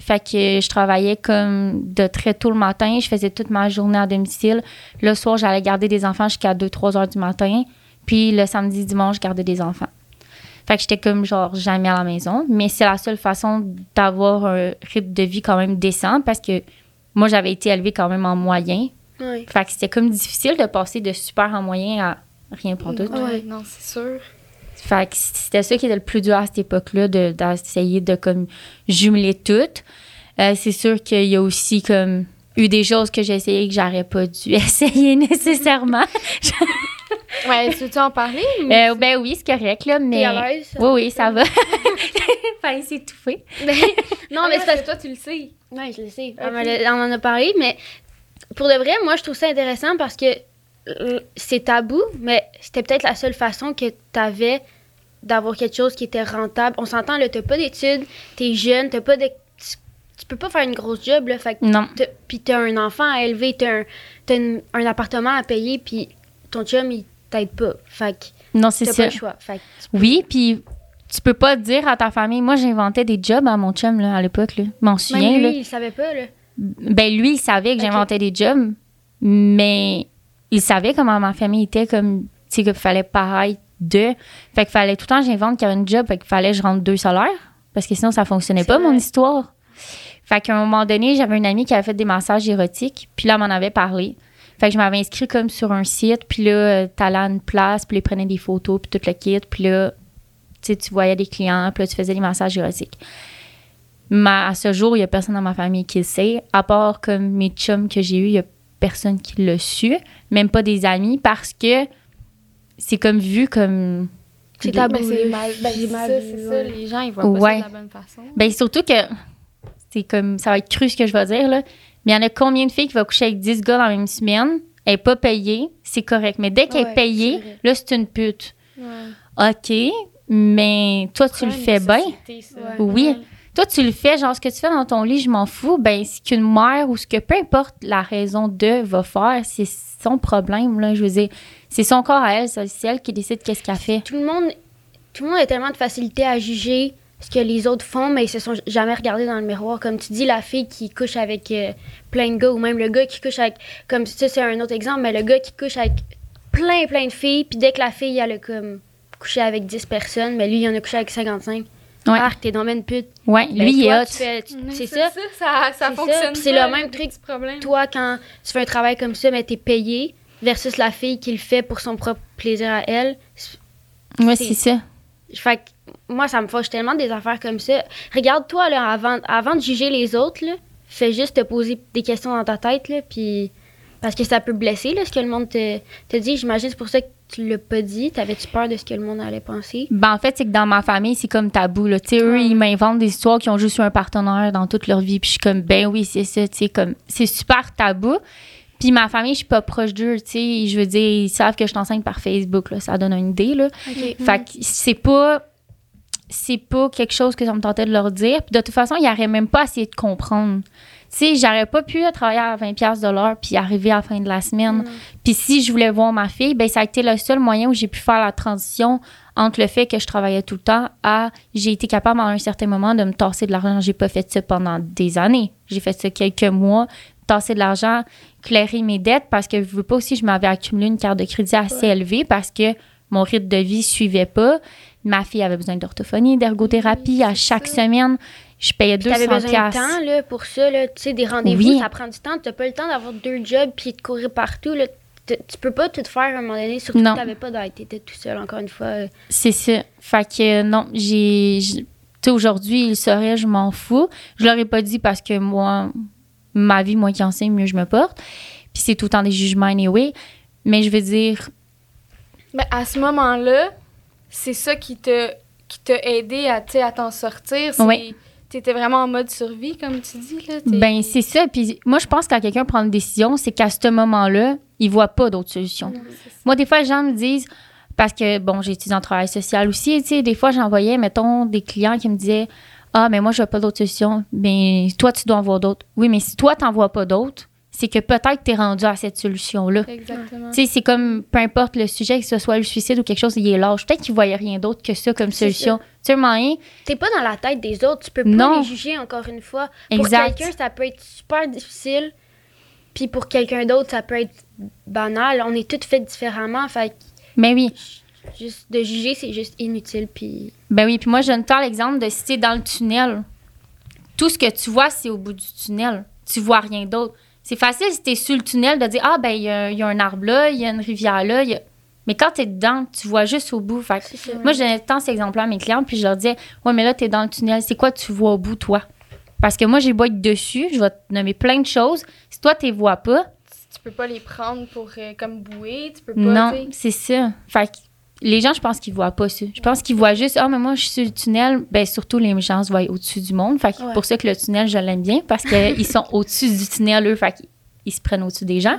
Fait que je travaillais comme de très tôt le matin. Je faisais toute ma journée à domicile. Le soir, j'allais garder des enfants jusqu'à 2-3 heures du matin. Puis le samedi, dimanche, je gardais des enfants. Fait que j'étais comme genre jamais à la maison. Mais c'est la seule façon d'avoir un rythme de vie quand même décent parce que moi, j'avais été élevée quand même en moyen. Ouais. Fait que c'était comme difficile de passer de super en moyen à rien pour tout. Ouais. non, c'est sûr. Fait que c'était ça qui était le plus dur à cette époque-là, de- d'essayer de, comme jumeler tout. Euh, c'est sûr qu'il y a aussi comme eu des choses que j'ai essayé que j'aurais pas dû [laughs] essayer nécessairement. [laughs] Ouais, tu veux-tu en parler? ou- Euh, ben oui, c'est correct, là, mais... à l'aise? Oui, oui, ça va. [laughs] Fallait s'étouffer. Ben, non, Ah, mais c'est parce que toi, tu le sais. Ouais, je le sais. On en a parlé, mais pour de vrai, moi, je trouve ça intéressant parce que euh, c'est tabou, mais c'était peut-être la seule façon que tu avais d'avoir quelque chose qui était rentable. On s'entend, là, t'as pas d'études, t'es jeune, t'as pas de... Tu, tu peux pas faire une grosse job, là, fait que Non. t'as- puis t'as un enfant à élever, t'as un, t'as une- un appartement à payer, puis ton chum, il t'aide pas. Fait que Non, c'est t'as ça. pas le choix. Fait que Oui, puis tu peux pas dire à ta famille... Moi, j'inventais des jobs à mon chum, là, à l'époque, là. M'en souviens, même là. lui, il savait pas, là. Ben lui, il savait que j'inventais des jobs, mais il savait comment ma famille était, comme, tu sais, qu'il fallait paraître de. Fait qu'il fallait tout le temps que j'invente qu'il y avait une job, fait qu'il fallait que je rentre deux salaires, parce que sinon, ça fonctionnait pas, mon histoire. Fait qu'à un moment donné, j'avais une amie qui avait fait des massages érotiques, puis là, elle m'en avait parlé. Fait que je m'avais inscrit comme sur un site, puis là, t'allais à une place, puis ils prenaient des photos, puis tout le kit, puis là, tu voyais des clients, puis là, tu faisais des massages érotiques. Mais à ce jour, il y a personne dans ma famille qui le sait, à part comme mes chums que j'ai eu, il y a personne qui l'a su, même pas des amis, parce que c'est comme vu comme. C'est tabou. Ben, c'est mal. Ben, J'ai c'est mal ça, vu, c'est ça. Les gens, ils voient pas Ouais. ça de la bonne façon. Ben surtout que c'est comme ça va être cru ce que je vais dire là. Mais il y en a combien de filles qui vont coucher avec 10 gars dans la même semaine, elle est pas payée, c'est correct. Mais dès qu'elle Ouais, est payée, là c'est une pute. Ouais. OK, mais toi tu le fais bien. Oui. Toi, tu le fais, genre ce que tu fais dans ton lit, je m'en fous. Ben, ce qu'une mère ou ce que peu importe la raison de va faire, c'est son problème, là. Je veux dire, c'est son corps à elle, c'est elle qui décide qu'est-ce qu'elle fait. tout le monde tout le monde a tellement de facilité à juger ce que les autres font mais ils se sont jamais regardés dans le miroir comme tu dis la fille qui couche avec euh, plein de gars ou même le gars qui couche avec comme ça c'est un autre exemple mais le gars qui couche avec plein plein de filles puis dès que la fille elle a comme couché avec 10 personnes mais lui il en a couché avec 55 Ouais. ah t'es dans une pute Ouais, Ben, lui, il est toi, hot. tu fais- tu- Ouais, c'est ça ça, ça, ça C'est fonctionne. c'est le même truc. petits problèmes. toi quand tu fais un travail comme ça mais t'es payé versus la fille qui le fait pour son propre plaisir à elle Ouais, c'est- c'est ça. Fait que moi, ça me fâche tellement des affaires comme ça. Regarde-toi, là, avant, avant de juger les autres, là, fais juste te poser des questions dans ta tête, là, puis Parce que ça peut blesser, là, ce que le monde te, te dit. J'imagine c'est pour ça que tu l'as pas dit. T'avais-tu peur de ce que le monde allait penser? Ben, en fait, c'est que dans ma famille, c'est comme tabou. Là. Tu sais, eux, ils m'inventent des histoires qui ont juste eu un partenaire dans toute leur vie. Puis je suis comme, ben oui, c'est ça. Tu sais, comme, c'est super tabou. Puis ma famille, je suis pas proche d'eux. Tu sais, je veux dire, ils savent que je t'enseigne par Facebook. Là. Ça donne une idée. Là. OK. Fait que c'est pas. C'est pas quelque chose que ça me tentait de leur dire. Puis de toute façon, ils n'auraient même pas essayé de comprendre. Tu sais, j'aurais pas pu travailler à 20$ piastres de l'heure puis arriver à la fin de la semaine. Puis si je voulais voir ma fille, ben ça a été le seul moyen où j'ai pu faire la transition entre le fait que je travaillais tout le temps à j'ai été capable à un certain moment de me tasser de l'argent. J'ai pas fait ça pendant des années. J'ai fait ça quelques mois, tasser de l'argent, clairer mes dettes parce que je veux pas aussi je m'avais accumulé une carte de crédit assez élevée parce que mon rythme de vie suivait pas. Ma fille avait besoin d'orthophonie, d'ergothérapie à chaque semaine. Je payais Tu avais 200 besoin de temps là, pour ça, là, tu sais, des rendez-vous, Oui. ça prend du temps. Tu pas le temps d'avoir deux jobs puis de courir partout. Là. Tu peux pas tout faire à un moment donné, surtout Non. que tu pas d'aide. Tu étais tout seul, encore une fois. C'est ça. Fait que euh, non, j'ai. Tu sais, aujourd'hui, il saurait, je m'en fous. Je leur ai pas dit parce que moi, ma vie, moi qui enseigne, mieux je me porte. Puis c'est tout le temps des jugements anyway. Mais je veux dire, Mais à ce moment-là, c'est ça qui t'a qui t'a aidé à, tu sais, à t'en sortir. C'est- Oui. T'étais vraiment en mode survie, comme tu dis. Là. Ben c'est ça. Puis moi, je pense que quand quelqu'un prend une décision, c'est qu'à ce moment-là, il voit pas d'autre solution. Non. Moi, des fois, les gens me disent, parce que, bon, j'ai étudié en travail social aussi, tu sais, des fois, j'envoyais, mettons, des clients qui me disaient, ah, mais moi, je vois pas d'autre solution. Mais toi, tu dois en voir d'autres. Oui, mais si toi, t'en vois pas d'autres, c'est que peut-être tu es rendu à cette solution-là. Exactement. Tu sais, c'est comme, peu importe le sujet, que ce soit le suicide ou quelque chose, il est lâche. Peut-être qu'il voyait rien d'autre que ça comme solution. Tu sais, moyen, T'es pas dans la tête des autres. Tu peux pas Non. les juger, encore une fois. Pour quelqu'un, ça peut être super difficile. Puis pour quelqu'un d'autre, ça peut être banal. On est tous faits différemment. Fait mais oui. juste de juger, c'est juste inutile. Puis Ben oui, puis moi, je donne tant l'exemple de si t'es dans le tunnel, tout ce que tu vois, c'est au bout du tunnel. Tu vois rien d'autre. C'est facile si t'es sur le tunnel de dire Ah, ben, il y, a- il y a un arbre là, il y a une rivière là. il y a- Mais quand t'es dedans, tu vois juste au bout. Fait que moi, je donnais tant cet exemple-là à mes clients, puis je leur disais Ouais, mais là, t'es dans le tunnel, c'est quoi tu vois au bout, toi? Parce que moi, j'ai beau être dessus, je vais te nommer plein de choses. Si toi, t'es vois pas, Tu peux pas les prendre pour euh, comme bouée. Tu peux pas. non, c'est ça. Fait que les gens, je pense qu'ils voient pas ça. Je pense qu'ils voient juste, ah, mais moi, je suis sur le tunnel. Ben, surtout, les gens se voient au-dessus du monde. Fait que Ouais. pour ça que le tunnel, je l'aime bien parce qu'ils [laughs] sont au-dessus du tunnel, eux. Fait qu'ils se prennent au-dessus des gens.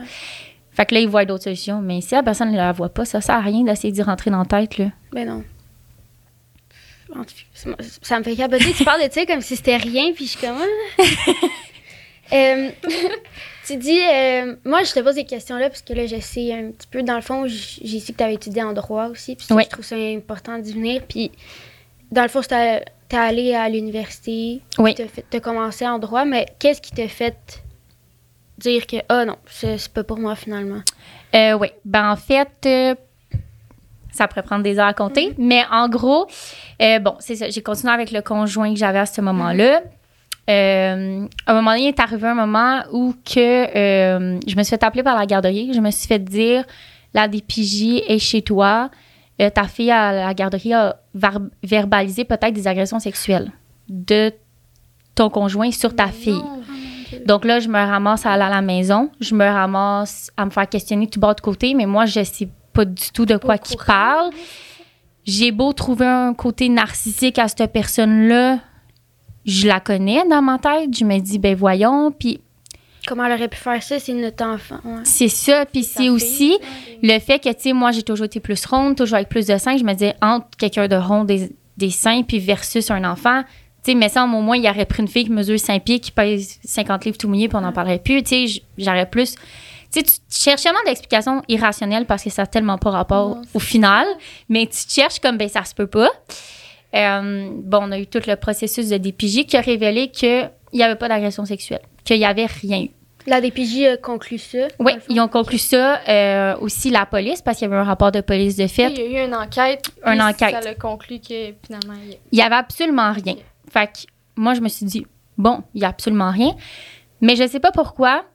Fait que là, ils voient d'autres solutions. Mais si la personne ne la voit pas, ça sert à rien d'essayer d'y rentrer dans la tête, là. Ben non. Ça- me fait capoter. Tu parles de ça comme si c'était rien, puis je suis comme. ah. [laughs] Euh, [laughs] tu dis, euh, moi, je te pose des questions-là parce que là, je sais un petit peu. Dans le fond, j'ai su que tu avais étudié en droit aussi, puis ça, Oui. je trouve ça important d'y venir. Puis, dans le fond, tu es allé à l'université, Oui. tu as commencé en droit, mais qu'est-ce qui t'a fait dire que, ah non, c'est pas pour moi finalement? Euh, oui. Ben, en fait, euh, ça pourrait prendre des heures à compter. Mais en gros, euh, bon, c'est ça. J'ai continué avec le conjoint que j'avais à ce moment-là. Euh, à un moment donné, il est arrivé un moment où que euh, je me suis fait appeler par la garderie. Je me suis fait dire la DPJ est chez toi. Euh, ta fille à la garderie a verbalisé peut-être des agressions sexuelles de ton conjoint sur ta fille. Donc là, je me ramasse à aller à la maison. Je me ramasse à me faire questionner tout bas de côté, mais moi, je sais pas du tout de quoi qu'il parle. J'ai beau trouver un côté narcissique à cette personne-là, je la connais dans ma tête. Je me dis, ben voyons. Puis Comment elle aurait pu faire ça? C'est notre enfant. ouais. c'est ça. Puis c'est aussi le fait que, tu sais, moi, j'ai toujours été plus ronde, toujours avec plus de seins. Je me disais, entre quelqu'un de rond des, des seins, puis versus un enfant, tu sais, mais ça, au moins, il aurait pris une fille qui mesure 5 pieds, qui pèse 50 livres tout mouillé, puis on n'en parlerait plus. Tu sais, j'aurais plus. Tu sais, tu cherches tellement d'explications irrationnelles parce que ça n'a tellement pas rapport Non, au final, mais tu te cherches comme, ben, ça se peut pas. Euh, bon, on a eu tout le processus de DPJ qui a révélé qu'il n'y avait pas d'agression sexuelle, qu'il n'y avait rien eu. La DPJ a conclu ça. Oui, ils ont conclu ça. euh, aussi la police, parce qu'il y avait un rapport de police de fait. Il y a eu une enquête. Une enquête. Ça a conclu que finalement. il y a- Il y avait absolument rien. Fait que moi, je me suis dit, bon, il y a absolument rien. Mais je sais pas pourquoi.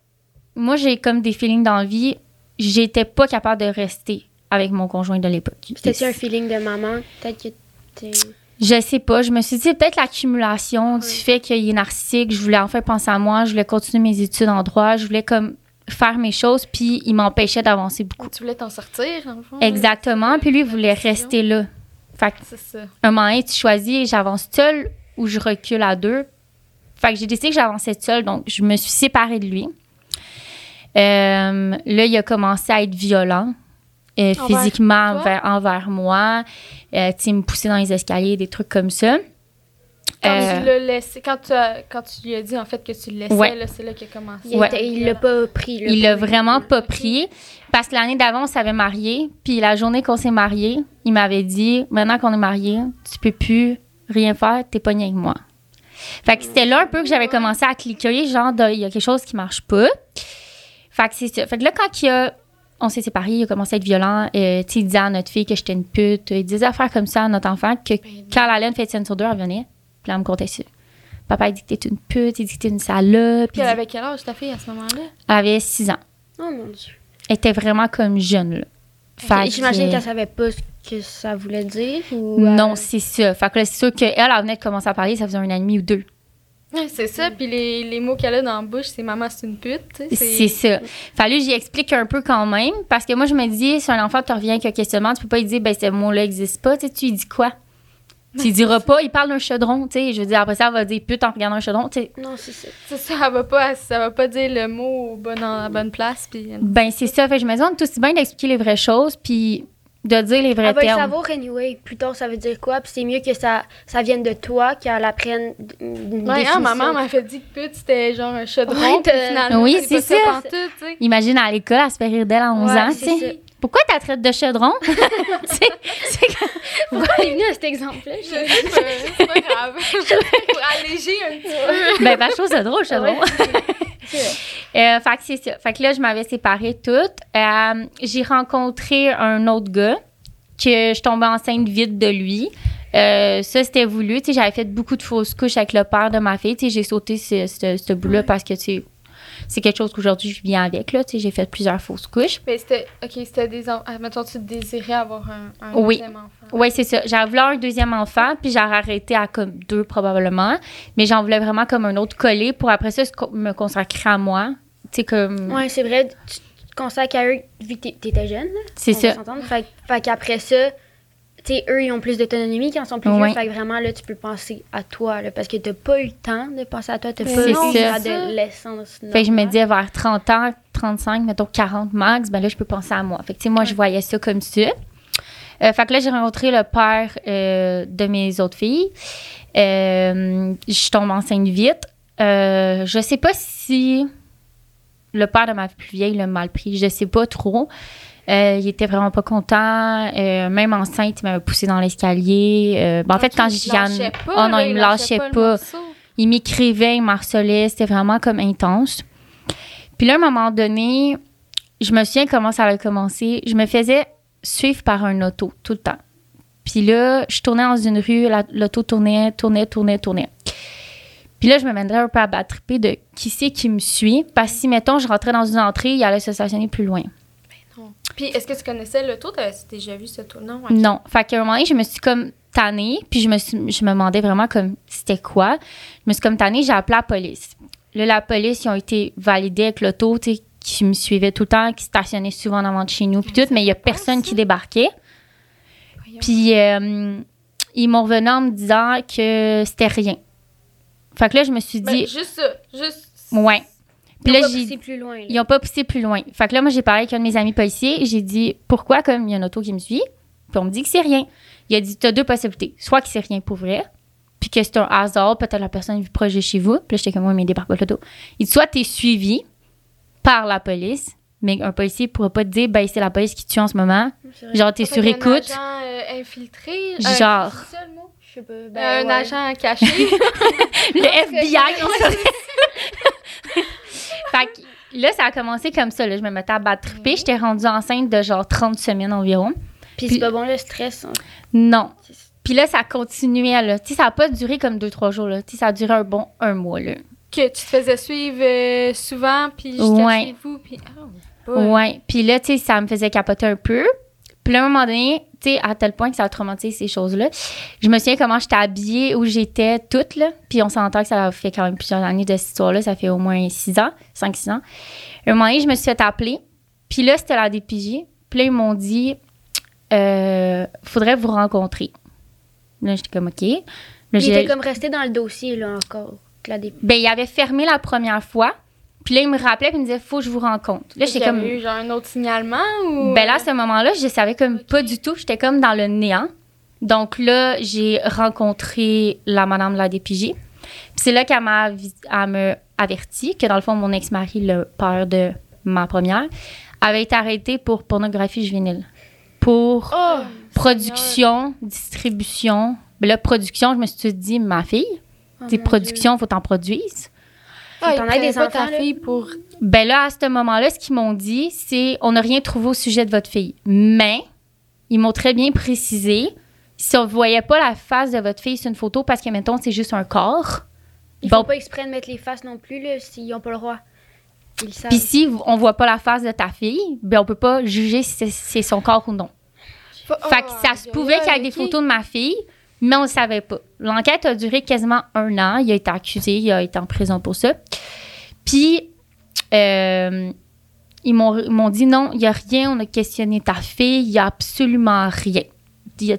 Moi, j'ai comme des feelings dans la vie. J'étais pas capable de rester avec mon conjoint de l'époque. C'était-tu un feeling de maman? Peut-être que t'es... Je sais pas. Je me suis dit, peut-être l'accumulation du fait qu'il est narcissique. Je voulais enfin penser à moi. Je voulais continuer mes études en droit. Je voulais comme faire mes choses, puis il m'empêchait d'avancer beaucoup. Tu voulais t'en sortir, le fond? Exactement. Puis lui, il voulait rester là. Fait que, C'est ça. un moment donné, tu choisis, j'avance seule ou je recule à deux. Fait que j'ai décidé que j'avançais seule, donc je me suis séparée de lui. Euh, là, il a commencé à être violent. Euh, Envers physiquement envers, envers moi, euh, tu sais, me pousser dans les escaliers, des trucs comme ça. Quand Euh, tu l'as laissé, quand tu, as- quand tu lui as dit en fait que tu le laissais, Ouais. c'est là qu'il a commencé. Il Ouais. était- il l'a pas pris. là, Il l'a vraiment pas pris parce que l'année d'avant, on s'avait marié. Puis la journée qu'on s'est marié, il m'avait dit Maintenant qu'on est marié, tu peux plus rien faire, t'es pogné avec moi. Fait que c'était là un peu que j'avais commencé à cliquer, genre, il y a quelque chose qui marche pas. Fait que c'est ça. Fait que là, quand il a- on s'est séparés, il a commencé à être violent. euh, tu sais, il disait à notre fille que j'étais une pute. Il disait des affaires comme ça à notre enfant que quand elle allait une fête sur deux, elle venait. Puis là, elle me comptait ça. Papa, il dit que t'es une pute, il dit que t'es une salope. Puis elle dit- avait quel âge ta fille à ce moment-là? Elle avait 6 ans. Oh mon dieu. Elle était vraiment comme jeune, là. Fait J'imagine que- qu'elle savait pas ce que ça voulait dire. Ou, Non, euh, c'est ça. Fait que là, c'est sûr qu'elle, elle venait de commencer à parler, ça faisait un an et demi ou deux. Ouais, c'est ça. Puis les, les mots qu'elle a dans la bouche, c'est maman, c'est une pute. C'est ça. Fallu que j'y explique un peu quand même, parce que moi, je me dis, si un enfant te revient avec un questionnement, tu peux pas lui dire, ben, ce mot-là n'existe pas. Tu lui dis quoi? Tu lui diras pas, il parle d'un chaudron, tu sais. Je veux dire, après ça, elle va dire pute en regardant un chaudron, tu sais. Non, c'est ça. C'est ça, elle va pas, ça va pas dire le mot au bon, dans la bonne place. Puis Ben, c'est ça. Fait que je me dis, on est aussi bien d'expliquer les vraies choses, puis de dire les vrais Elle va le termes. savoir anyway. Plus tard, ça veut dire quoi? Puis c'est mieux que ça, ça vienne de toi qu'elle apprenne une Ouais, définition. hein, maman m'a fait dire que pute, c'était genre un chaudron. Ouais, finalement, Oui, c'est c'est ça. tu. Imagine à l'école, elle se fait rire d'elle à 11 Ouais, ans, c'est tu. Pourquoi t'as traite de chaudron? Tu [laughs] c'est comme- Pourquoi elle est venue à cet exemple-là? Je c'est pas grave. [laughs] Pour alléger un petit peu. Ben, je trouve ça drôle, chaudron. C'est vrai. Euh, fait que c'est ça. Fait que là, je m'avais séparée toute. Euh, j'ai rencontré un autre gars que je tombais enceinte vite de lui. Euh, ça, c'était voulu. Tu sais, j'avais fait beaucoup de fausses couches avec le père de ma fille. Tu sais, j'ai sauté ce, ce, ce bout-là parce que, tu sais, c'est quelque chose qu'aujourd'hui, je viens avec, là. Tu sais, j'ai fait plusieurs fausses couches. Mais c'était, ok, c'était des enfants. Mettons, tu désirais avoir un, un Oui. deuxième enfant. Oui, c'est ça. J'avais voulu un deuxième enfant, puis j'ai arrêté à comme deux probablement. Mais j'en voulais vraiment comme un autre collé pour après ça me consacrer à moi. Tu sais, comme. Ouais, c'est vrai. Tu te consacres à eux vu que t'étais jeune. là. C'est ça. Fait, fait qu'après ça, sais, eux, ils ont plus d'autonomie quand ils sont plus Ouais. vieux. Fait que vraiment, là, tu peux penser à toi, là, parce que t'as pas eu le temps de penser à toi. T'as pas eu l'adolescence. Fait que je me disais vers 30 ans, 35, mettons 40 max, ben là, je peux penser à moi. Fait que, tu sais, moi, je voyais ça comme ça. Euh, fait que là, j'ai rencontré le père euh, de mes autres filles. Euh, je tombe enceinte vite. Euh, je sais pas si le père de ma plus vieille l'a mal pris. Je sais pas trop. Euh, il était vraiment pas content. Euh, même enceinte, il m'avait poussé dans l'escalier. Euh, ben, en fait, quand lâchait pas, Oh non, là, il me lâchait pas. Il m'écrivait, il m'harcelait, c'était vraiment comme intense. Puis là, à un moment donné, je me souviens comment ça avait commencé. Je me faisais suivre par un auto tout le temps. Puis là, je tournais dans une rue, la- l'auto tournait, tournait, tournait, tournait. Puis là, je me mènerais un peu à battriper de qui c'est qui me suit. Parce que si, mettons, je rentrais dans une entrée, il allait se stationner plus loin. Puis, est-ce que tu connaissais le tour? T'as déjà vu ce tour? Non. Non. Fait qu'à un moment donné, je me suis comme tannée, puis je me, suis, je me demandais vraiment comme c'était quoi. Je me suis comme tannée, j'ai appelé la police. Là, la police, ils ont été validés avec l'auto, tu sais, qui me suivait tout le temps, qui stationnait souvent en avant de chez nous, puis tout, mais il y a personne qui débarquait. Voyons. Puis euh, ils m'ont revenu en me disant que c'était rien. Fait que là, je me suis Ben, dit, juste ça. Juste. ouais. Ils Puis ont là, pas poussé plus loin. là. ils ont pas poussé plus loin. Fait que là, moi, j'ai parlé avec un de mes amis policiers. J'ai dit, pourquoi, comme il y a une auto qui me suit? Puis on me dit que c'est rien. Il a dit, t'as deux possibilités. Soit que c'est rien pour vrai, puis que c'est un hasard, peut-être la personne est proche de chez vous. Puis là, j'étais comme, moi, mais il débarque pas de l'auto. Il dit, soit t'es suivi par la police, mais un policier pourra pas te dire, ben, c'est la police qui te tue en ce moment. C'est vrai. Genre, t'es Fait sur écoute. agent euh, infiltré. Genre. c'est ça le mot? Je sais pas. un ouais. agent caché. [laughs] Le FBI. [laughs] fait que là, ça a commencé comme ça. Là. Je me mettais à battre triper. J'étais rendue enceinte de genre 30 semaines environ. Puis Puis- c'est pas bon le stress. hein. Non. Puis là, ça continuait, là. Tu sais, ça n'a pas duré comme deux, trois jours, là. Tu sais, ça a duré un bon un mois, là. que tu te faisais suivre euh, souvent, puis jusqu'à Ouais. chez vous. Puis, ah. Ouais. Puis là, tu sais, ça me faisait capoter un peu. Puis là, à un moment donné, tu sais, à tel point que ça a traumatisé ces choses-là. Je me souviens comment j'étais habillée, où j'étais toute, là. Puis on s'entend que ça fait quand même plusieurs années de cette histoire-là. Ça fait au moins six ans, cinq, six ans. Un moment donné, je me suis fait appeler. Puis là, c'était la DPJ. Puis là, ils m'ont dit, euh, faudrait vous rencontrer. Là, j'étais comme, OK. Là, Il était comme resté dans le dossier, là, encore. La dé- ben, il avait fermé la première fois. Puis là, il me rappelait puis il me disait, faut que je vous rencontre. Là, j'étais comme, eu genre un autre signalement ou. ben là, à ce moment-là, je savais comme pas du tout. J'étais comme dans le néant. Donc là, j'ai rencontré la madame de la DPJ. Puis c'est là qu'elle m'a m'a averti que dans le fond, mon ex-mari, le père de ma première, avait été arrêté pour pornographie juvénile. Pour Oh! production, distribution. Ben là, production, je me suis dit, ma fille, Oh, tes mon production, faut t'en produire. Ah, T'en as des enfants, ta là? fille pour. Ben là, à ce moment-là, ce qu'ils m'ont dit, c'est on n'a rien trouvé au sujet de votre fille. Mais ils m'ont très bien précisé si on ne voyait pas la face de votre fille sur une photo parce que, mettons, c'est juste un corps. Ils Bon. font pas exprès de mettre les faces non plus, là, s'ils ont pas le droit. Puis si on voit pas la face de ta fille, ben on peut pas juger si c'est- son corps ou non. Fait que ça se pouvait qu'il y ait des photos de ma fille, mais on ne savait pas. L'enquête a duré quasiment un an. Il a été accusé, il a été en prison pour ça. Puis, euh, ils m'ont ils m'ont dit non, il n'y a rien, on a questionné ta fille, il n'y a absolument rien.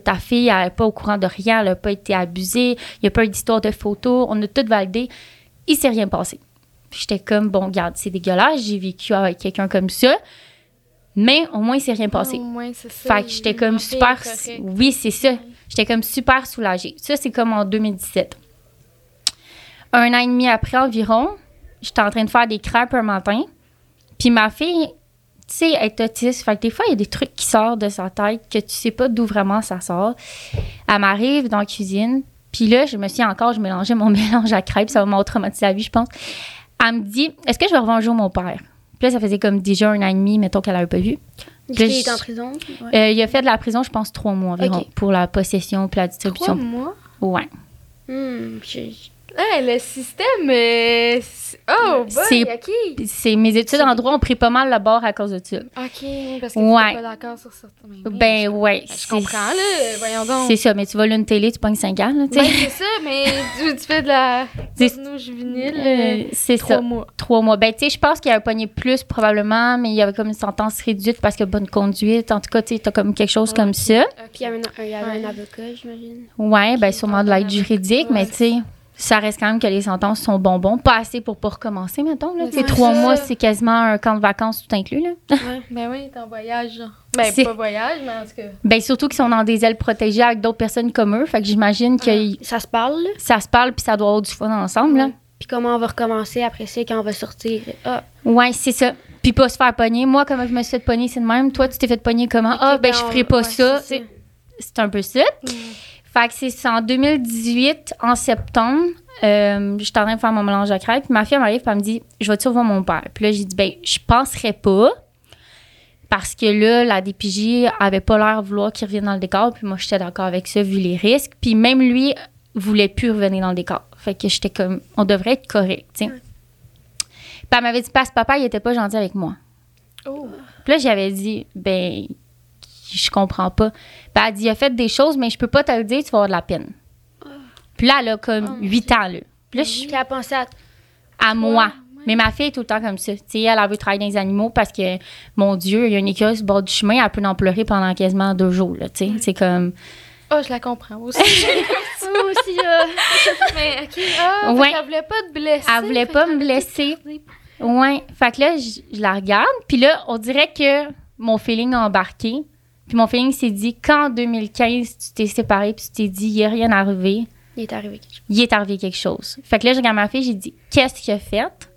Ta fille, elle n'est pas au courant de rien, elle n'a pas été abusée, il n'y a pas eu d'histoire de photos, on a tout validé. Il s'est rien passé. J'étais comme, bon, regarde, c'est dégueulasse, j'ai vécu avec quelqu'un comme ça, mais au moins, il s'est rien passé. Au moins, c'est ça. Fait que j'étais comme super. Oui, c'est ça. J'étais comme super soulagée. Ça, c'est comme en 2017. Un an et demi après environ, j'étais en train de faire des crêpes un matin. Puis ma fille, tu sais, elle est autiste. Fait que des fois, il y a des trucs qui sortent de sa tête que tu sais pas d'où vraiment ça sort. Elle m'arrive dans la cuisine. Puis là, je me suis encore, je mélangeais mon [laughs] mélange à crêpes. Ça m'a traumatisé la vie, je pense. Elle me dit Est-ce que je vais revoir un jour mon père Puis là, ça faisait comme déjà un an et demi, mettons qu'elle l'avait pas vu. Il est en prison? Ouais. Euh, il a fait de la prison, je pense, trois mois environ pour la possession puis la Trois distribution. mois? Ouais. Hey, le système. euh, Oh, boy, C'est-. Puis c'est- mes études en droit ont pris pas mal le bord à cause de ça. OK, parce que Ouais. tu pas d'accord sur certains. Ben je, ouais. je c'est- comprends, là. Voyons donc. C'est ça, mais tu vas là une télé, tu pognes 5 ans, là, tu Ben, sais. c'est ça, mais tu, tu fais de la C'est- porno juvénile. Euh, euh, c'est trois ça. mois. Trois mois. Ben, tu sais, je pense qu'il y a pogné plus probablement, mais il y avait comme une sentence réduite parce que bonne conduite. En tout cas, tu sais, t'as comme quelque chose comme ça. Puis il y avait un, il y avait Ouais. un avocat, j'imagine. Ouais, ben Qui sûrement de l'aide la- juridique, Ouais, mais tu sais, ça reste quand même que les sentences sont bonbons. Pas assez pour pas recommencer, mettons. Là. C'est trois ça. mois, c'est quasiment un camp de vacances tout inclus. Là. [laughs] Ben oui, t'es en voyage. Ben, C'est- pas voyage, mais en tout cas. Ben surtout qu'ils sont dans des ailes protégées avec d'autres personnes comme eux. Fait que j'imagine que y- Ça se parle, là? ça se parle puis ça doit avoir du fun ensemble. Là. Puis comment on va recommencer après ça quand on va sortir? Ah, Ouais, c'est ça. Puis pas se faire pogner. Moi, comment je me suis fait pogner, c'est de même. Toi, tu t'es fait pogner comment? Ah, ben, ben, je ferai pas ouais, ça. c'est ça. C'est un peu ça. Fait que c'est en 2018, en septembre, euh, j'étais en train de faire mon mélange à crêpes. Puis ma fille m'arrive et elle me dit Je vais-tu revoir mon père? Puis là, j'ai dit Ben, je penserais pas. Parce que là, la DPJ avait pas l'air de vouloir qu'il revienne dans le décor. Puis moi, j'étais d'accord avec ça, vu les risques. Puis même lui voulait plus revenir dans le décor. Fait que j'étais comme On devrait être correct, tu sais. Puis elle m'avait dit Parce que papa, il était pas gentil avec moi. Oh. Puis là, j'avais dit, ben, je comprends pas. Puis elle a dit, il a fait des choses, mais je peux pas te le dire, tu vas avoir de la peine. Puis là, elle a Oh, comme mon 8 ans, là. Puis là, je suis Puis elle pensait à. à moi. Mais ma fille est tout le temps comme ça. Tu sais, elle, elle veut travailler dans les animaux parce que, mon Dieu, il y a une sur le bord du chemin, elle peut en pleurer pendant quasiment deux jours, là, tu sais. C'est comme... Oh, je la comprends aussi. [laughs] Moi aussi, là. mais, OK. Ah, Ouais. elle voulait pas te blesser. Elle voulait pas me blesser. Ouais. Fait que là, je, je la regarde. Puis là, on dirait que mon feeling a embarqué. Puis mon feeling s'est dit, quand en 2015, tu t'es séparé, puis tu t'es dit, il n'y a rien arrivé, Il est arrivé quelque chose. il est arrivé quelque chose. Fait que là, je regarde ma fille, j'ai dit, qu'est-ce qu'il a fait?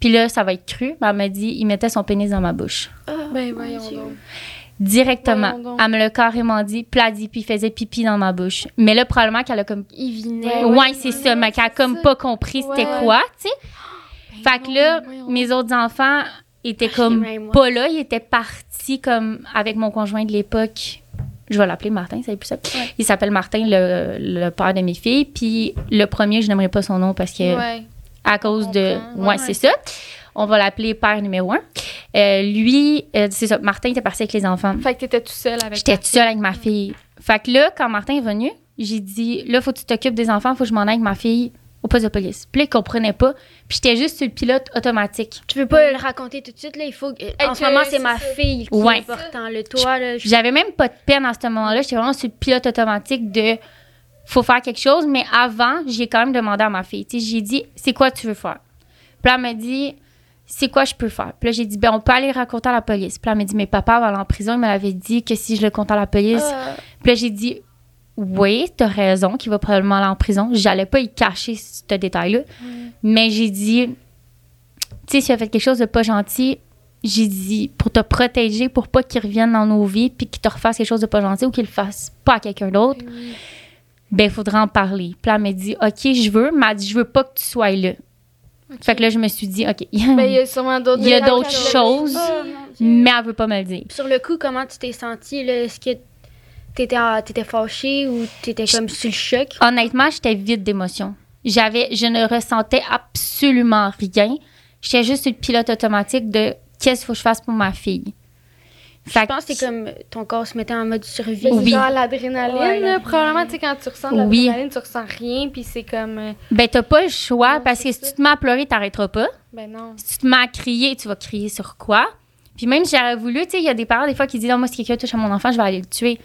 Puis là, ça va être cru. mais Elle m'a dit, il mettait son pénis dans ma bouche. Ah, Ben, voyons donc. Directement. Voyons donc. Elle me l'a carrément dit, puis elle a dit, puis il faisait pipi dans ma bouche. Mais là, probablement qu'elle a comme. Il venait. Ouais, Ouais, ouais, c'est ça, mais qu'elle a comme ça. pas compris c'était quoi, tu sais. Ben Fait que là, voyons mes autres enfants étaient Ah, comme pas là. Ils étaient partis comme avec mon conjoint de l'époque. Je vais l'appeler Martin, c'est plus ça. Il s'appelle Martin, le, le père de mes filles. Puis le premier, je n'aimerais pas son nom parce que Ouais. à cause de. Ouais, Ouais. c'est ça. on va l'appeler père numéro un. Euh, lui, euh, c'est ça, Martin était parti avec les enfants. Fait que t'étais tout seul avec J'étais ta toute seule avec ma fille. Fait que là, quand Martin est venu, j'ai dit, là, faut que tu t'occupes des enfants, faut que je m'en aille avec ma fille au poste de police. Puis là, il comprenait pas. Puis j'étais juste sur le pilote automatique. Tu veux pas le raconter tout de suite, là? Il faut. que- en que ce moment, c'est ma ça. fille qui Ouais. est important. Le toi, là. je- J'avais même pas de peine à ce moment-là. J'étais vraiment sur le pilote automatique de faut faire quelque chose. Mais avant, j'ai quand même demandé à ma fille. Tu sais, j'ai dit, c'est quoi tu veux faire? Puis là, elle m'a dit, c'est quoi je peux faire? Puis là, j'ai dit, ben, on peut aller raconter à la police. Puis là, elle m'a dit, mais papa va aller en prison. Il me l'avait dit que si je le compte à la police. Ah, Puis là, j'ai dit, oui, t'as raison, qu'il va probablement aller en prison. J'allais pas y cacher ce détail-là. Mais j'ai dit, tu sais, s'il a fait quelque chose de pas gentil, j'ai dit, pour te protéger, pour pas qu'il revienne dans nos vies, puis qu'il te refasse quelque chose de pas gentil ou qu'il le fasse pas à quelqu'un d'autre, ben, il faudra en parler. Puis là, elle m'a dit, OK, je veux, mais elle a dit, je veux pas que tu sois là. Fait que là, je me suis dit, OK, Ben, il y a sûrement d'autres Il y a d'autres choses. oh, mais elle veut pas me le dire. Sur le coup, comment tu t'es sentie, là? Est-ce que t'étais, en- t'étais fâchée ou t'étais comme sur le choc? honnêtement, j'étais vide d'émotions. J'avais, je ne ressentais absolument rien. J'étais juste une pilote automatique de qu'est-ce qu'il faut que je fasse pour ma fille. Fait Je pense que c'est comme ton corps se mettait en mode survie. Oui. genre l'adrénaline, Ouais, là, probablement, tu sais, quand tu ressens de Oui. l'adrénaline, tu ressens rien, puis c'est comme, euh, ben t'as pas le choix Non, parce que si ça. tu te mets à pleurer, t'arrêteras pas. ben non. Si tu te mets à crier, tu vas crier sur quoi? Puis même si j'aurais voulu, tu sais, il y a des parents des fois qui disent non, moi si quelqu'un touche à mon enfant, je vais aller le tuer.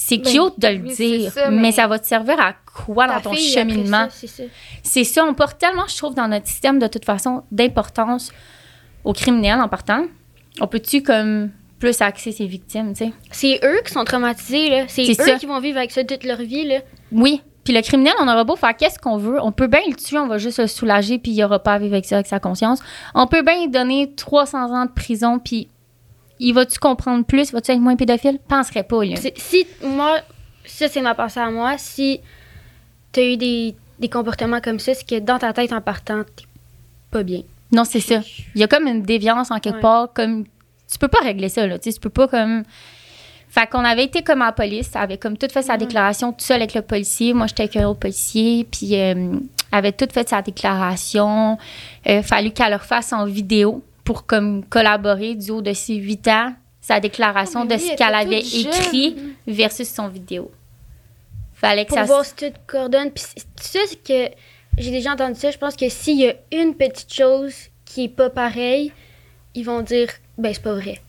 C'est Ben, cute de le oui, dire, ça, mais... mais- ça va te servir à quoi dans ton fille, cheminement? C'est ça. On porte tellement, je trouve, dans notre système de toute façon d'importance aux criminels en partant. On peut-tu comme plus axer ses victimes, tu sais? C'est eux qui sont traumatisés, là. C'est eux ça. qui vont vivre avec ça toute leur vie, là. Oui. Puis le criminel, on aura beau faire qu'est-ce qu'on veut. On peut bien le tuer, on va juste le soulager, puis il aura pas à vivre avec ça, avec sa conscience. On peut bien lui donner 300 ans de prison, puis il va-tu comprendre plus? Va-tu être moins pédophile? Penserais pas, là. Si, moi, ça, c'est ma pensée à moi. Si t'as eu des, des comportements comme ça, c'est que dans ta tête, en partant, t'es pas bien. Non, c'est ça. Il y a comme une déviance en quelque Ouais. part, comme tu peux pas régler ça là, tu peux pas comme fait qu'on avait été comme en police, elle avait comme tout fait sa déclaration tout seul avec le policier, moi j'étais avec un autre policier, puis euh, elle avait tout fait sa déclaration, euh, fallu qu'elle leur fasse en vidéo pour comme collaborer du haut de ses 8 ans sa déclaration Oh, mais de ce elle qu'elle avait jeune. écrit versus son vidéo. Fallait que Pour ça voir si tout coordonne. Puis ça, c'est que j'ai déjà entendu ça. Je pense que s'il y a une petite chose qui est pas pareille, ils vont dire, ben, c'est pas vrai.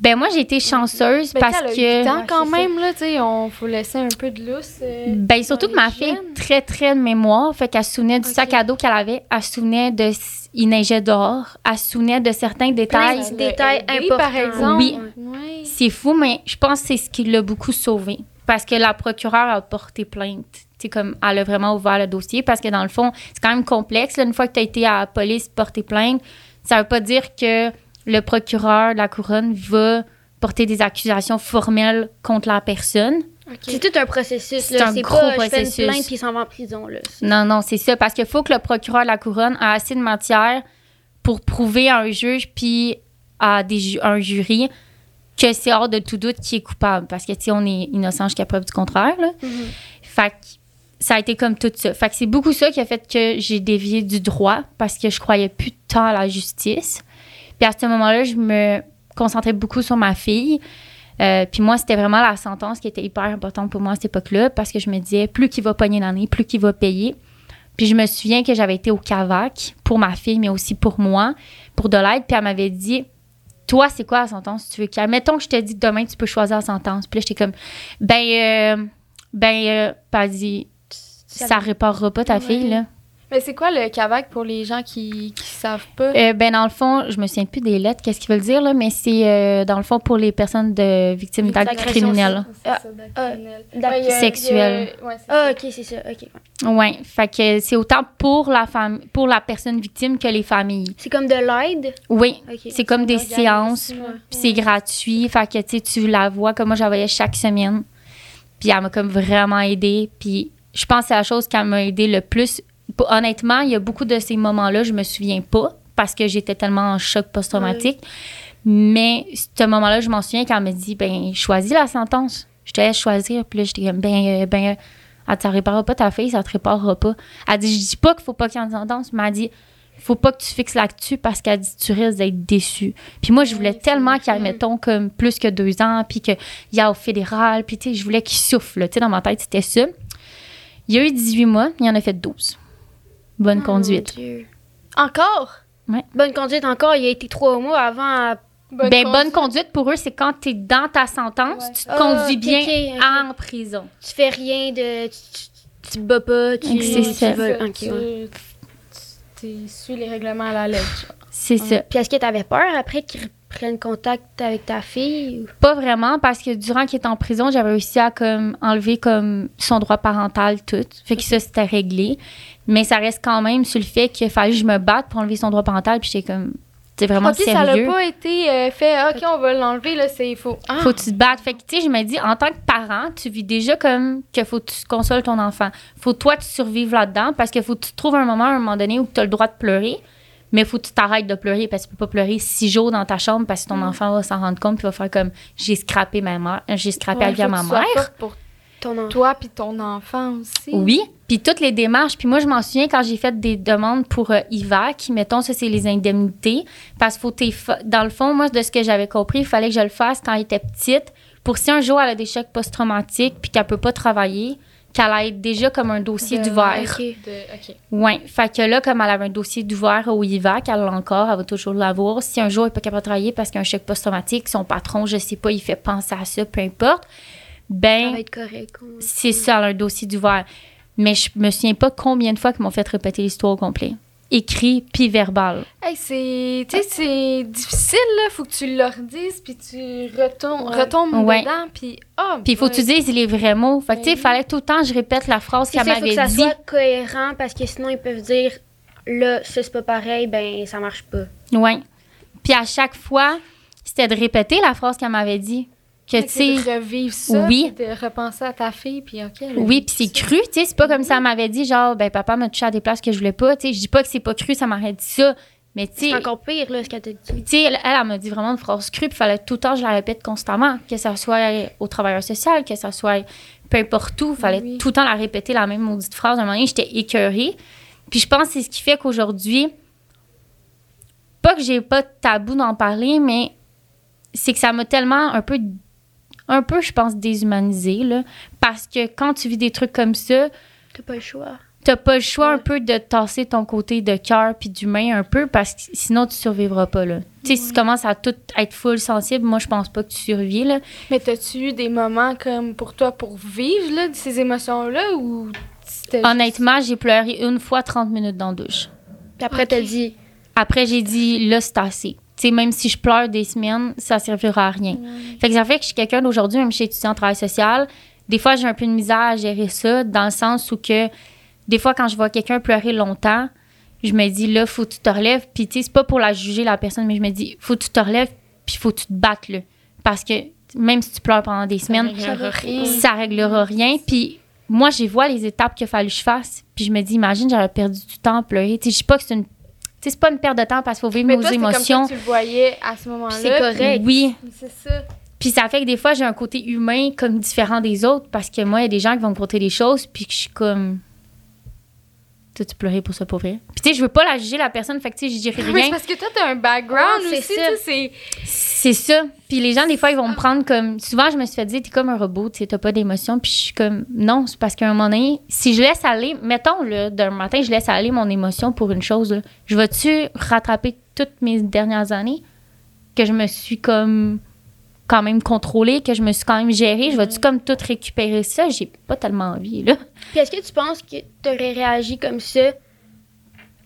Ben moi j'ai été chanceuse Ben, parce que ans quand Ouais, même, là, tu sais, on faut laisser un peu de lousse. euh, Ben, surtout que ma fille, très, très de mémoire, fait qu'elle se souvenait du sac à dos qu'elle avait, elle se souvenait de il neigeait dehors, elle se souvenait de certains détails. Plein de détails Oui, importants. par exemple. Oui. Ouais. C'est fou, mais je pense que c'est ce qui l'a beaucoup sauvé. Parce que la procureure a porté plainte. C'est comme, elle a vraiment ouvert le dossier. Parce que dans le fond, c'est quand même complexe. là. une fois que tu as été à la police porter plainte, ça veut pas dire que le procureur de la couronne va porter des accusations formelles contre la personne. C'est tout un processus. C'est un gros pas, je fais processus. une plainte puis il s'en va en prison, là. Non, non, c'est ça. Parce qu'il faut que le procureur de la couronne a assez de matière pour prouver à un juge puis à des ju- un jury que c'est hors de tout doute qui est coupable. Parce que, tu sais, on est innocent jusqu'à preuve du contraire, là. Mhm. Fait que ça a été comme tout ça. Fait que c'est beaucoup ça qui a fait que j'ai dévié du droit parce que je croyais plus tant à la justice. Puis à ce moment-là, je me concentrais beaucoup sur ma fille. Euh, puis moi, c'était vraiment la sentence qui était hyper importante pour moi à cette époque-là parce que je me disais, plus qu'il va pogner l'année, plus qu'il va payer. Puis je me souviens que j'avais été au CAVAC pour ma fille, mais aussi pour moi, pour de l'aide. Puis elle m'avait dit, toi, c'est quoi la sentence tu veux qu'il? Mettons que je te dis que demain, tu peux choisir la sentence. Puis là, j'étais comme, ben, euh, ben, euh, elle dit, ça réparera pas ta Ouais. fille, là. Mais c'est quoi le CAVAC pour les gens qui, qui savent pas? Euh, ben, dans le fond, je me souviens plus des lettres, qu'est-ce qu'ils veulent dire, là, mais c'est, euh, dans le fond, pour les personnes de victimes d'actes criminels. C'est Ah, ah, criminel. d'acte Ouais, il y a- sexuel. il y a- ouais, c'est Ah, ça. ok, c'est ça. Ok. Ouais, fait que c'est autant pour la femme, pour la personne victime que les familles. C'est comme de l'aide? Oui, c'est comme des séances, puis c'est gratuit, fait que tu sais, tu la vois comme moi je la voyais chaque semaine. Puis elle m'a comme vraiment aidée, puis je pense que c'est la chose qui m'a aidée le plus. Honnêtement, il y a beaucoup de ces moments-là, je me souviens pas parce que j'étais tellement en choc post-traumatique. Mais ce moment-là, je m'en souviens quand elle m'a dit ben choisis la sentence. Je te laisse choisir, puis là j'étais comme ben euh, ben euh, elle te réparera pas ta fille, ça te réparera pas. Elle dit je dis pas qu'il faut pas qu'il y ait une sentence, mais elle dit faut pas que tu fixes là-dessus parce qu'elle dit tu risques d'être déçu. Puis moi, je voulais tellement qu'il mettons, comme plus que deux ans, puis qu'il y a au fédéral, puis tu sais, je voulais qu'il souffle. Tu sais, dans ma tête, c'était ça. Il y a eu 18 mois, il en a fait 12. Bonne Oh, conduite. Dieu. Encore? Bonne conduite encore, il a été trois mois avant. à- ben, bonne conduite pour eux, c'est quand tu es dans ta sentence, Ouais. tu te Ah, conduis ok, bien en prison. Tu fais rien de. Tu, tu, tu te bats pas, tu. C'est tu ça. Tu, tu, tu suis les règlements à la lettre. C'est ça. Puis est-ce que t'avais peur après qu'ils reprennent contact avec ta fille? ou- Pas vraiment, parce que durant qu'il était en prison, j'avais réussi à comme, enlever comme son droit parental tout. Fait que ça, c'était réglé. Mais ça reste quand même sur le fait qu'il fallait que je me batte pour enlever son droit parental. Puis j'étais comme, c'est vraiment ok, ça n'a pas été euh, fait. Ok, on va l'enlever, là, c'est faux. Ah, Faut que tu te battes. Fait que, tu sais, je me dis, en tant que parent, tu vis déjà comme que faut que tu consoles ton enfant. Faut toi, tu survives là-dedans parce que faut que tu trouves un moment, à un moment donné, où tu as le droit de pleurer. Mais faut que tu t'arrêtes de pleurer parce que tu peux pas pleurer six jours dans ta chambre parce que ton enfant va s'en rendre compte puis va faire comme j'ai scrappé ma mère, j'ai scrappé ouais, la vie à ma que mère. pour Ton toi puis ton enfant aussi. Oui, puis toutes les démarches. Puis moi, je m'en souviens quand j'ai fait des demandes pour euh, IVA, qui, mettons, ça, c'est les indemnités. Parce qu'il faut Dans le fond, moi, de ce que j'avais compris, il fallait que je le fasse quand elle était petite. Pour si un jour elle a des chocs post-traumatiques puis qu'elle peut pas travailler, qu'elle ait déjà comme un dossier De- d'ouvert. Ok. De- ok. Oui, fait que là, comme elle avait un dossier d'ouvert au IVA, qu'elle l'a encore, elle va toujours l'avoir. Si un jour elle n'est pas capable de travailler parce qu'un choc post-traumatique, son patron, je sais pas, il fait penser à ça, peu importe, Ça ben, va être correct. on- c'est ça, elle a un dossier d'ouvert. Mais je me souviens pas combien de fois qu'ils m'ont fait répéter l'histoire au complet. Écrit puis verbal. Hey, c'est, tu sais, c'est difficile, là. Faut que tu leur dises, puis tu retombes, Ouais. retombes Ouais. dedans, puis ah, Puis il faut que tu dises les vrais mots. Fait que, tu sais, fallait tout le temps que je répète la phrase qu'elle ça, il faut que m'avait ça dit. soit cohérent parce que sinon ils peuvent dire là, ça c'est pas pareil, ben ça marche pas. Ouais. Puis à chaque fois, c'était de répéter la phrase qu'elle m'avait dit. Que, tu sais, revivre ça, oui. de repenser à ta fille, puis ok. Oui, puis c'est cru, tu sais, c'est pas comme ça elle m'avait dit genre ben papa m'a touché à des places que je voulais pas, tu sais, je dis pas que c'est pas cru, ça m'aurait dit ça, mais tu C'est sais, encore pire là ce qu'elle t'a dit. tu sais, elle, elle, elle m'a dit vraiment une phrase crue, puis fallait tout le temps que je la répète constamment, que ça soit au travailleur social, que ça soit peu importe où, fallait Oui. tout le temps la répéter la même maudite phrase. À un moment donné, j'étais écœurée. Puis je pense que c'est ce qui fait qu'aujourd'hui, pas que j'ai pas de tabou d'en parler, mais c'est que ça m'a tellement un peu, un peu, je pense, déshumanisé, là. Parce que quand tu vis des trucs comme ça, T'as pas le choix. t'as pas le choix Ouais. un peu de tasser ton côté de cœur puis d'humain un peu parce que sinon tu survivras pas là. Tu sais si tu commences à tout être full sensible, moi je pense pas que tu survis là. Mais t'as-tu eu des moments comme pour toi pour vivre là, de ces émotions-là ou c'était Honnêtement, j'ai pleuré une fois 30 minutes dans la douche. Puis après t'as dit Après j'ai dit là c'est assez. Sais même si je pleure des semaines, ça servira à rien. Fait que ça fait que je suis quelqu'un d'aujourd'hui même chez étudiant en travail social, des fois j'ai un peu de misère à gérer ça dans le sens où que des fois quand je vois quelqu'un pleurer longtemps, je me dis là faut que tu te relèves. Puis tu sais c'est pas pour la juger la personne mais je me dis faut que tu te relèves puis faut que tu te battes là. Parce que même si tu pleures pendant des semaines Ça réglera rien. ça réglera rien. puis moi je vois les étapes qu'il a fallu que je fasse. Puis je me dis imagine j'aurais perdu du temps à pleurer. Tu sais je dis pas que c'est une c'est pas une perte de temps parce qu'il faut vivre Mais nos toi, comme ça émotions que tu le voyais à ce moment-là. c'est correct. oui puis C'est ça. puis ça fait que des fois, j'ai un côté humain comme différent des autres parce que moi, il y a des gens qui vont me conter des choses puis que je suis comme. Tu tu pleurais pour ça pour vrai. Puis tu sais, je veux pas la juger la personne, fait que tu sais, je dirais Mais c'est rien. parce que toi, t'as un background Ouais, c'est aussi, ça. tu sais, c'est... C'est ça. Puis les gens, des fois, ils vont me prendre comme. Souvent, je me suis fait dire, t'es comme un robot, tu sais, t'as pas d'émotion. Puis je suis comme, non, c'est parce qu'à un moment donné, si je laisse aller, mettons, là, d'un matin, je laisse aller mon émotion pour une chose, là, je vais-tu rattraper toutes mes dernières années que je me suis comme quand même contrôlée, que je me suis quand même gérée, je vais-tu comme tout récupérer ça? J'ai pas tellement envie, là. Puis est-ce que tu penses que t'aurais réagi comme ça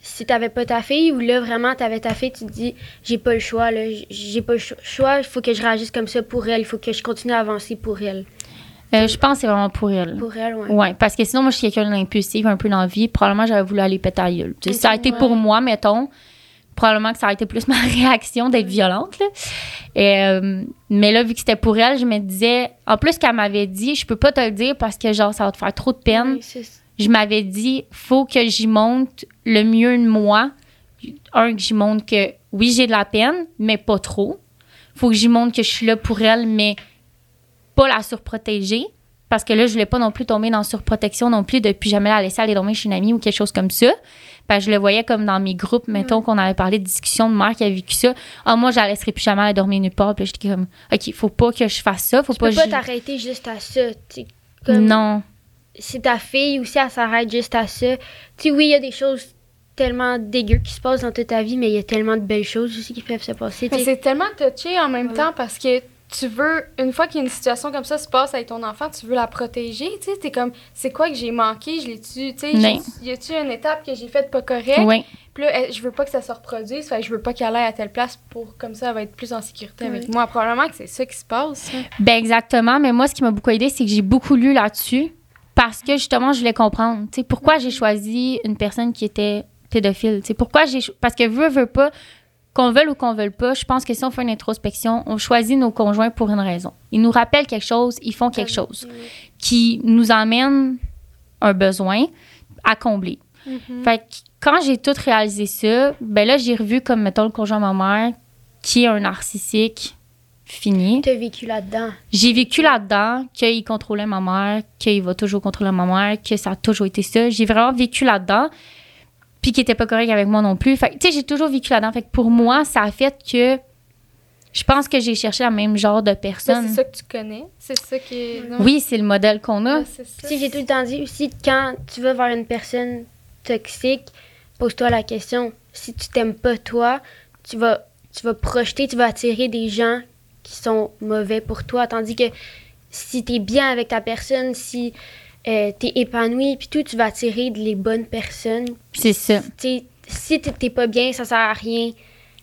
si t'avais pas ta fille ou là vraiment t'avais ta fille, tu te dis j'ai pas le choix là, j'ai pas le cho- choix, il faut que je réagisse comme ça pour elle, il faut que je continue à avancer pour elle. Euh, je pense que c'est vraiment pour elle. Pour elle, ouais. Ouais, parce que sinon, moi, je suis quelqu'un d'impulsif, un peu dans la vie. Probablement, j'aurais voulu aller péter à gueule. Tu ça a été Ouais. pour moi, mettons. Probablement que ça aurait été plus [laughs] ma réaction d'être violente. Là. Euh, mais là, vu que c'était pour elle, je me disais. En plus, qu'elle m'avait dit, je peux pas te le dire parce que, genre, ça va te faire trop de peine. Je m'avais dit, faut que j'y monte le mieux de moi. Un, que j'y montre que, oui, j'ai de la peine, mais pas trop. Faut que j'y montre que je suis là pour elle, mais pas la surprotéger. parce que là, je voulais pas non plus tomber dans surprotection non plus depuis jamais la laisser aller dormir chez une amie ou quelque chose comme ça. Parce que je le voyais comme dans mes groupes, mettons qu'on avait parlé de discussion de mère qui a vécu ça. Ah, moi, je la laisserai plus jamais aller dormir nulle part. Puis j'étais comme, OK, faut pas que je fasse ça. Faut Tu pas peux pas t'arrêter juste à ça. Comme Non. C'est ta fille aussi, elle s'arrête juste à ça. Tu sais, oui, il y a des choses tellement dégueu qui se passent dans toute ta vie, mais il y a tellement de belles choses aussi qui peuvent se passer. c'est tellement touché en même Ouais. temps parce que tu veux, une fois qu'une situation comme ça se passe avec ton enfant, tu veux la protéger. Tu sais, t'es comme, c'est quoi que j'ai manqué? Je l'ai-tu, tu sais, Mais- j'ai- y a-tu une étape que j'ai faite pas correcte? Oui. Puis là, je veux pas que ça se reproduise, fait je veux pas qu'elle aille à telle place pour, comme ça, elle va être plus en sécurité avec moi. Probablement que c'est ça qui se passe. hein. Ben exactement, mais moi, ce qui m'a beaucoup aidé, c'est que j'ai beaucoup lu là-dessus parce que justement, je voulais comprendre. Tu sais, pourquoi j'ai choisi une personne qui était pédophile. Tu sais, pourquoi j'ai. Parce que veut, veut pas, qu'on veuille ou qu'on veuille pas, je pense que si on fait une introspection, on choisit nos conjoints pour une raison. Ils nous rappellent quelque chose, ils font quelque chose qui nous emmène un besoin à combler. Fait que quand j'ai tout réalisé ça, ben là, j'ai revu comme, mettons, le conjoint de ma mère, qui est un narcissique fini. T'as vécu là-dedans. J'ai vécu là-dedans qu'il contrôlait ma mère, qu'il va toujours contrôler ma mère, que ça a toujours été ça. J'ai vraiment vécu là-dedans. Puis qu'il était pas correct avec moi non plus. Fait que, tu sais, j'ai toujours vécu là-dedans. Fait que pour moi, ça a fait que je pense que j'ai cherché le même genre de personne. c'est ça que tu connais? C'est ça qui est. Oui, c'est le modèle qu'on a. Ouais, c'est ça. Tu sais, j'ai tout le temps dit aussi, quand tu vas vers une personne toxique, pose-toi la question, si tu t'aimes pas toi, tu vas, tu vas projeter, tu vas attirer des gens qui sont mauvais pour toi. Tandis que si tu es bien avec ta personne, si tu es épanoui, puis tout, tu vas attirer les bonnes personnes. C'est ça. Tu si tu t'es pas bien, ça sert à rien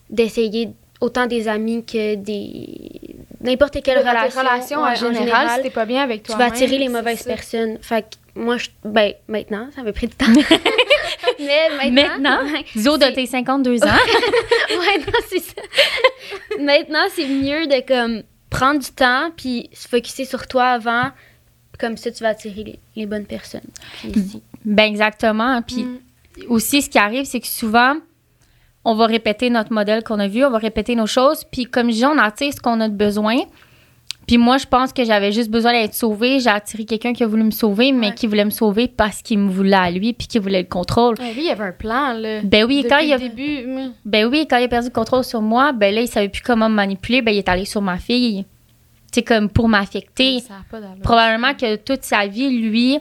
d'essayer autant des amis que des n'importe quelle tes relation, relations ouais, en général, si t'es pas bien avec tu toi vas attirer les mauvaises personnes. Fait que moi, je, ben, maintenant, ça m'a pris du temps. [laughs] Mais maintenant. Maintenant, Zo de tes 52 ans? [laughs] ouais, non, c'est ça. maintenant, c'est mieux de comme prendre du temps puis se focusser sur toi avant. Comme ça, tu vas attirer les, les bonnes personnes. Puis Ben exactement. Puis Mm. aussi, ce qui arrive, c'est que souvent, on va répéter notre modèle qu'on a vu, on va répéter nos choses. Puis comme je dis, on attire ce qu'on a de besoin. Puis moi, je pense que j'avais juste besoin d'être sauvée. J'ai attiré quelqu'un qui a voulu me sauver, mais Ouais. qui voulait me sauver parce qu'il me voulait à lui, puis qui voulait le contrôle. Ouais, lui, il y avait un plan, là. Ben oui, Depuis quand il a, le début. ben oui, quand il a perdu le contrôle sur moi, ben là, il savait plus comment me manipuler. Ben il est allé sur ma fille. C'est comme pour m'affecter. Probablement que toute sa vie, lui,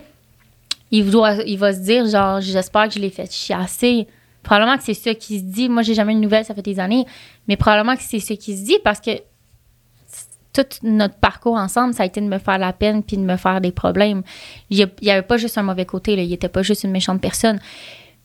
il, doit, il va se dire, genre, j'espère que je l'ai fait chiasser. Probablement que c'est ça qu'il se dit. Moi, j'ai jamais eu de nouvelles, ça fait des années. Mais probablement que c'est ce qu'il se dit parce que tout notre parcours ensemble, ça a été de me faire la peine puis de me faire des problèmes. Il n'y avait pas juste un mauvais côté, là. il était pas juste une méchante personne.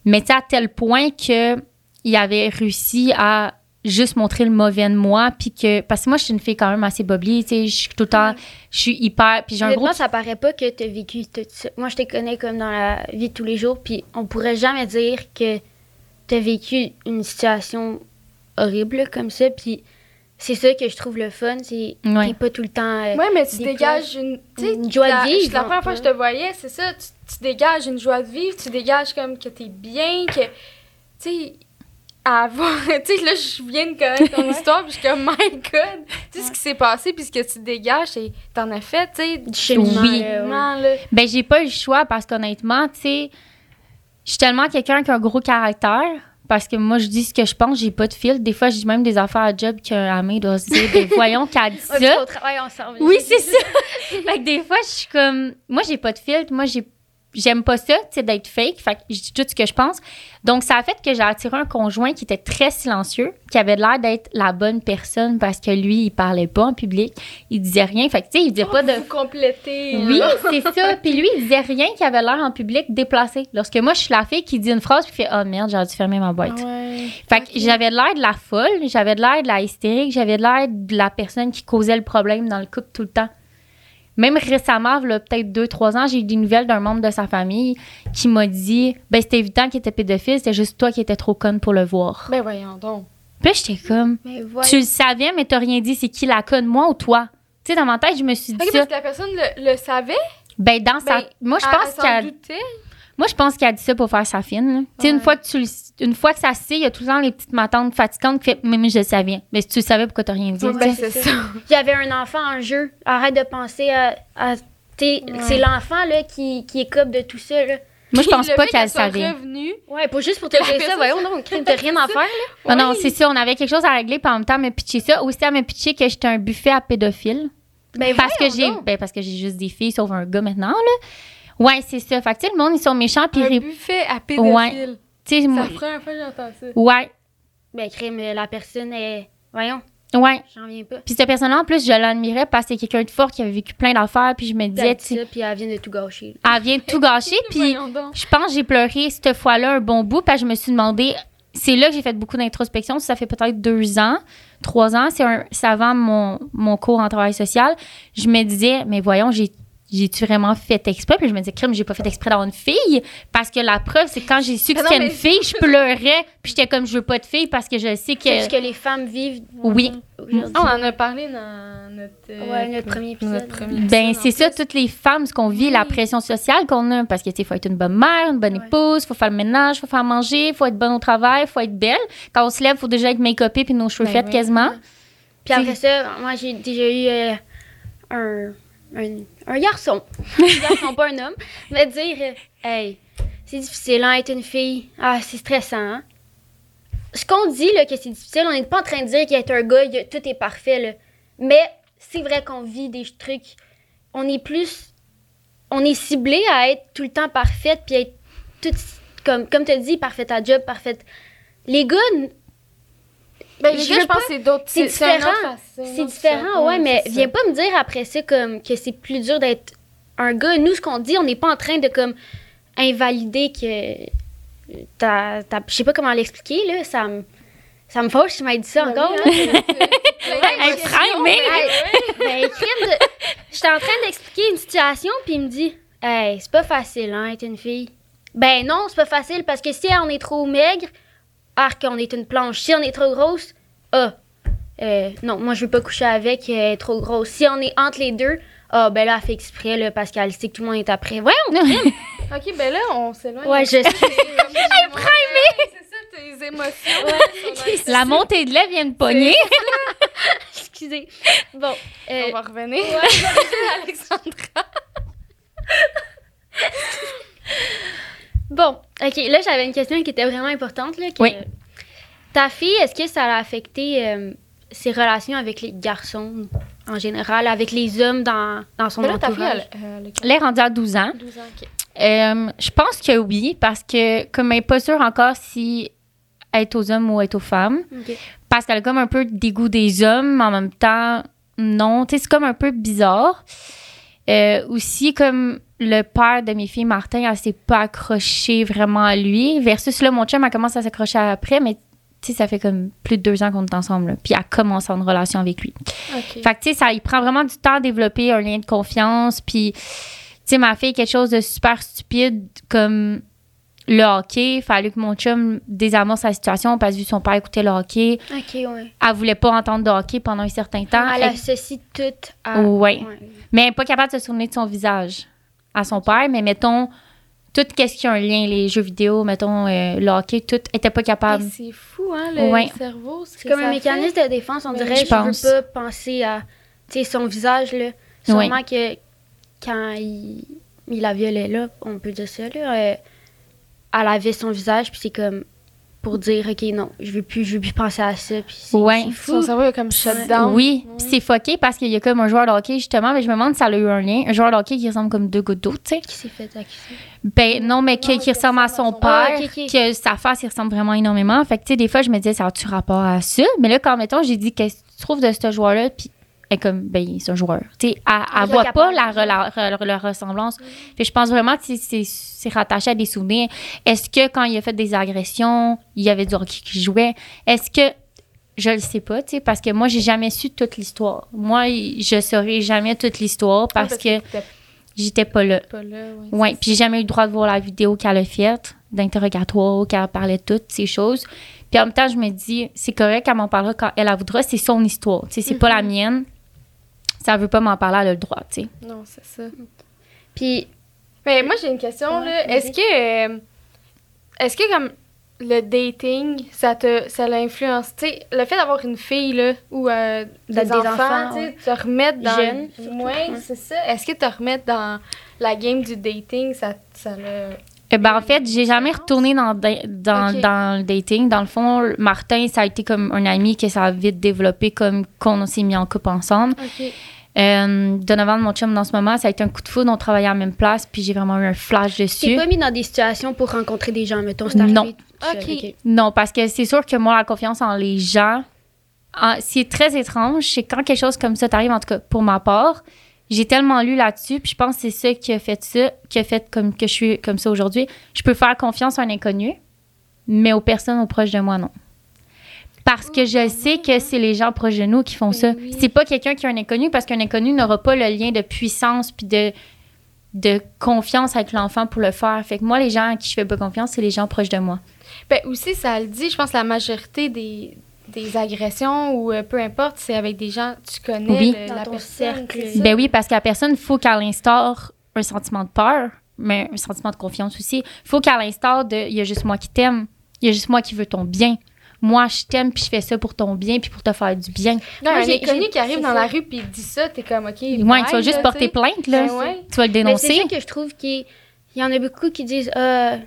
Mais tu sais, à tel point que il avait réussi à juste montrer le mauvais de moi puis que parce que moi je suis une fille quand même assez boblie tu sais je suis tout le temps je suis hyper puis j'ai un gros ça paraît pas que tu as vécu tout ça. Moi, je te connais comme dans la vie de tous les jours, puis on pourrait jamais dire que tu as vécu une situation horrible comme ça, puis c'est ça que je trouve le fun, c'est Ouais. t'es pas tout le temps... euh, Ouais, mais tu dégages une, tu sais, une joie de la- vivre, La première fois que je te voyais, c'est ça, tu, tu dégages une joie de vivre, tu dégages comme que t'es bien, que, tu sais, à avoir, [laughs] tu sais, là, je viens de connaître ton histoire, puis je suis comme, my God, tu sais, ce qui s'est passé, puis ce que tu dégages, c'est, t'en as fait, tu sais, du cheminement. Oui. là, là. Ben, j'ai pas eu le choix parce qu'honnêtement, tu sais, je suis tellement quelqu'un qui a un gros caractère. Parce que moi, je dis ce que je pense, j'ai pas de fil. Des fois, je dis même des affaires à job qu'un ami doit se dire, ben, voyons qu'elle dit [laughs] ça. on travaille ensemble. Oui, c'est ça. [laughs] fait que des fois, je suis comme, moi, j'ai pas de filtre. Moi, j'ai, j'aime pas ça, tu sais, d'être fake. Fait que je dis tout ce que je pense. Donc, ça a fait que j'ai attiré un conjoint qui était très silencieux, qui avait l'air d'être la bonne personne parce que lui, il parlait pas en public. Il disait rien. Fait que, tu sais, il disait pas de. Vous compléter. Oui, c'est ça. Puis lui, il disait rien qui avait l'air en public déplacé. Lorsque moi, je suis la fille qui dit une phrase puis fait Oh merde, j'aurais dû fermer ma boîte. Ouais. Fait que j'avais de l'air de la folle, j'avais de l'air de la hystérique, j'avais de l'air de la personne qui causait le problème dans le couple tout le temps. Même récemment, peut-être deux, trois ans, j'ai eu des nouvelles d'un membre de sa famille qui m'a dit Ben, c'était évident qu'il était pédophile, c'était juste toi qui étais trop conne pour le voir. Ben voyons donc. Puis j'étais comme Mais voilà. Tu le savais, mais t'as rien dit, c'est qui la conne, moi ou toi? Tu sais, dans ma tête, je me suis dit ça. parce que la personne le, le savait, Ben, dans sa. Ben, Moi, je pense elle s'en qu'elle. Moi, je pense qu'elle a dit ça pour faire sa fine. là. Tu sais, une fois que tu une fois que ça se sait, il y a tout le temps les petites matantes fatigantes qui font Mais, mais je le savais. Mais si tu le savais, pourquoi t'as rien dit? Ben, Ouais, ça. J'avais un enfant en jeu. Arrête de penser à, c'est l'enfant là, qui, qui écope de tout ça. Là. Moi, je pense pas qu'elle savait. revenue, Ouais, pas juste pour te dire ça, voyons donc, crime, t'as rien à faire. Là. Non, non, c'est ça. On avait quelque chose à régler, puis en même temps, elle m'a pitché ça. Aussi, elle m'a pitché que j'étais un buffet à pédophiles. Ben, Parce que j'ai ben, parce que j'ai juste des filles, sauf un gars maintenant, là. Ouais, c'est ça. Fait que, tu sais, le monde, ils sont méchants, puis un ré- buffet à pédophile. Tu sais, C'est moi- la première fois que j'entends ça. Ouais, Ben, crime, la personne est. Voyons, ouais. j'en viens pas. Puis cette personne-là, en plus, je l'admirais parce que c'est quelqu'un de fort qui avait vécu plein d'affaires, puis je me disais, tu ça, puis elle vient de tout gâcher. elle vient de tout gâcher, [laughs] puis je pense que j'ai pleuré cette fois-là un bon bout, que je me suis demandé, c'est là que j'ai fait beaucoup d'introspection, ça fait peut-être deux ans, trois ans, c'est un- c'est avant mon, mon cours en travail social, je me disais, mais voyons, j'ai j'ai-tu vraiment fait exprès? Puis je me disais, crème, j'ai pas fait exprès d'avoir une fille. Parce que la preuve, c'est que quand j'ai su que c'était une mais- fille, je pleurais. Puis j'étais comme, je veux pas de fille parce que je sais C'est ce que. que les femmes vivent Oui. aujourd'hui. Ah, on en a parlé dans notre, euh, Ouais, notre premier épisode. notre premier Ben, c'est ça, plus. toutes les femmes, ce qu'on vit, la pression sociale qu'on a. Parce que, tu sais, faut être une bonne mère, une bonne Ouais. épouse, faut faire le ménage, faut faire manger, faut être bonne au travail, faut être belle. Quand on se lève, faut déjà être make-upée puis nos cheveux Ben faits oui. quasiment. Puis après ça, moi, j'ai déjà eu euh, un, un, un garçon. [laughs] un garçon, pas un homme. Me dire euh, Hey, c'est difficile, hein, être une fille. Ah, c'est stressant, hein. Ce qu'on dit, là, que c'est difficile, on n'est pas en train de dire qu'être un gars, a- tout est parfait, là. Mais c'est vrai qu'on vit des trucs. On est plus. On est ciblé à être tout le temps parfaite, puis être toute. Comme, comme tu as dit, parfaite à job, parfaite. Les gars, Ben, les Je gars, veux je pense pas- que c'est d'autres. c'est différent. C'est différent, ouais, mais viens pas me dire après ça comme que c'est plus dur d'être un gars. Nous, ce qu'on dit, on n'est pas en train de comme invalider que t'as, t'as- je sais pas comment l'expliquer là. Ça me, ça me fâche, tu m'as dit ça Ben encore. oui, là. hein, Hey, ben, j'étais en train d'expliquer une situation puis il me dit, hey, c'est pas facile, hein, être une fille. Ben non, c'est pas facile parce que si on est trop maigre, arc, on est une planche. Si on est trop grosse, ah, euh, non, moi je veux pas coucher avec, elle est trop grosse. Si on est entre les deux, ah, ben là, elle fait exprès, là, parce qu'elle sait que tout le monde est après. Voyons! [laughs] Ok, ben là, on s'éloigne. Ouais, je [laughs] sais. [laughs] C'est ça, tes émotions. La montée de lait vient de pogner. Excusez. Bon, euh, On va revenir. Alexandra. Bon, ok, là j'avais une question qui était vraiment importante. Là, que- Oui. Ta fille, est-ce que ça a affecté euh, ses relations avec les garçons en général, avec les hommes dans, dans son là, ta fille, entourage? elle, est rendue à 12 ans. 12 ans, ok. Euh, je pense que oui, parce que comme elle n'est pas sûre encore si être aux hommes ou être aux femmes, Ok. parce qu'elle a comme un peu dégoût des hommes, mais en même temps, non. Tu sais, c'est comme un peu bizarre. Euh, aussi, comme le père de mes filles, Martin, elle s'est pas accrochée vraiment à lui. Versus là, mon chum, elle commence à s'accrocher après, mais tu sais, ça fait comme plus de deux ans qu'on est ensemble. là. Puis elle commence une relation avec lui. Fait que, tu sais, ça, il prend vraiment du temps à développer un lien de confiance. Puis, tu sais, ma fille, quelque chose de super stupide comme le hockey. Fallait que mon chum désamorce la situation parce que vu son père écoutait le hockey, Ok, ouais. elle voulait pas entendre de hockey pendant un certain temps. Elle Fait- associe tout à. Ouais. mais elle n'est pas capable de se souvenir de son visage à son père. Mais mettons, tout ce qui a un lien, les jeux vidéo, mettons, euh, le hockey, tout, était pas capable. C'est fou, hein, le Ouais. cerveau. ce C'est comme un mécanisme de défense, on Mais dirait. je Je, pense. veux pas penser à son visage. Là. Ouais. Sûrement que quand il, il la violait, là, on peut dire ça, là, euh, elle avait son visage, puis c'est comme pour dire, OK, non, je veux plus, je veux plus penser à ça. Puis c'est Ouais. Son fou. cerveau est comme shut down. Oui, puis c'est fucké parce qu'il y a comme un joueur de hockey, justement, mais je me demande si ça a eu un lien. Un joueur de hockey qui ressemble comme deux gouttes d'eau, tu sais. Qui s'est fait accuser? Ben non, mais que- qui ressemble à son père, Ah, ok. que sa face, il ressemble vraiment énormément. Fait que, tu sais, des fois, je me disais, ça a-tu rapport à ça? Mais là, quand, mettons, j'ai dit, qu'est-ce que tu trouves de ce joueur-là? Puis, est comme, ben, c'est un joueur. Tu sais, elle, est voit pas la, re- leur ressemblance. Puis, je pense vraiment que c'est- rattaché à des souvenirs. Est-ce que quand il a fait des agressions, il y avait du hockey qui jouait? Est-ce que je le sais pas, tu sais, parce que moi, j'ai jamais su toute l'histoire. Moi, je saurais jamais toute l'histoire parce que j'étais pas là. pas là. Ouais, Oui, c'est puis j'ai jamais eu le droit de voir la vidéo qu'elle a faite, d'interrogatoire, qu'elle parlait de toutes ces choses. Puis en même temps, je me dis, c'est correct, elle m'en parlera quand elle la voudra, c'est son histoire. Tu sais, c'est pas la mienne. Ça veut pas m'en parler, elle a le droit, tu sais. Non, c'est ça. Puis, Mais moi, j'ai une question, Ouais, là. Est-ce que. euh, Est-ce que, comme. le dating, ça te ça l'influence? Tu sais, le fait d'avoir une fille, là, ou euh, des, des enfants, enfants, tu sais, ouais. te remettre dans... Ouais, ouais. c'est ça. Est-ce que te remettre dans la game du dating, ça, ça le... Ben, en fait, j'ai jamais retourné dans, da- dans, dans le dating. Dans le fond, Martin, ça a été comme un ami que ça a vite développé, comme qu'on s'est mis en couple ensemble. OK. Euh, Donovan, mon chum, dans ce moment, ça a été un coup de foudre. On travaillait à la même place, puis j'ai vraiment eu un flash T'es dessus. pas mis dans des situations pour rencontrer des gens, mettons, c'est arrivé Non. tout seul, Ok. Non, parce que c'est sûr que moi, la confiance en les gens, en- c'est très étrange. C'est quand quelque chose comme ça t'arrive, en tout cas pour ma part, j'ai tellement lu là-dessus, puis je pense que c'est ça qui a fait ça, qui a fait comme que je suis comme ça aujourd'hui. Je peux faire confiance à un inconnu, mais aux personnes aux proches de moi, non. Parce que je sais que c'est les gens proches de nous qui font ça. oui. C'est pas quelqu'un qui est un inconnu, parce qu'un inconnu n'aura pas le lien de puissance puis de, de confiance avec l'enfant pour le faire. Fait que moi, les gens à qui je fais pas confiance, c'est les gens proches de moi. Ben aussi, ça le dit, je pense la majorité des, des agressions ou euh, peu importe, c'est avec des gens que tu connais, Oui. le- Dans la ton personne. c'est. Ben oui, parce que la personne, il faut qu'elle instaure un sentiment de peur, mais un sentiment de confiance aussi. Il faut qu'elle instaure de il y a juste moi qui t'aime, il y a juste moi qui veux ton bien. Moi, je t'aime, puis je fais ça pour ton bien, puis pour te faire du bien. Non, j'ai- inconnu j'ai- qui arrive c'est dans ça. la rue puis il dit ça, t'es comme, OK, Ouais, bye, tu vas juste là, porter plainte, là. Ben ouais. Tu vas le c'est dénoncer. ça que je trouve qu'il il y en a beaucoup qui disent euh,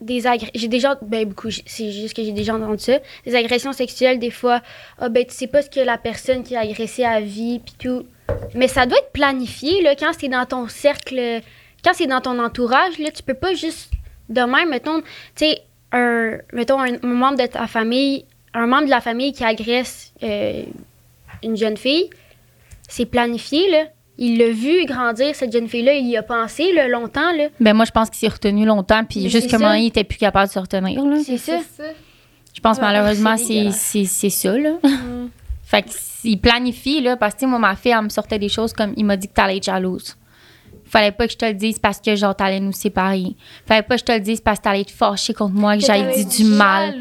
des j'ai déjà ben beaucoup c'est juste que j'ai déjà entendu ça. Des agressions sexuelles des fois ah ben tu sais pas ce que la personne qui a agressé a vie puis tout. Mais ça doit être planifié là quand c'est dans ton cercle quand c'est dans ton entourage là tu peux pas juste de même mettons tu sais un mettons un, un membre de ta famille un membre de la famille qui agresse euh, une jeune fille c'est planifié là il l'a vu grandir, cette jeune fille-là, il y a pensé là, longtemps. Là. Ben moi, je pense qu'il s'est retenu longtemps, puis donné, il était plus capable de se retenir, là. C'est ça. Je pense Ouais, malheureusement, c'est ça, là. [laughs] fait qu'il planifie, là, parce que, moi, ma fille, elle me sortait des choses comme, il m'a dit que t'allais être jalouse. Fallait pas que je te le dise parce que, genre, t'allais nous séparer. Fallait pas que je te le dise parce que t'allais être fâchée contre moi, que j'aille dit du mal.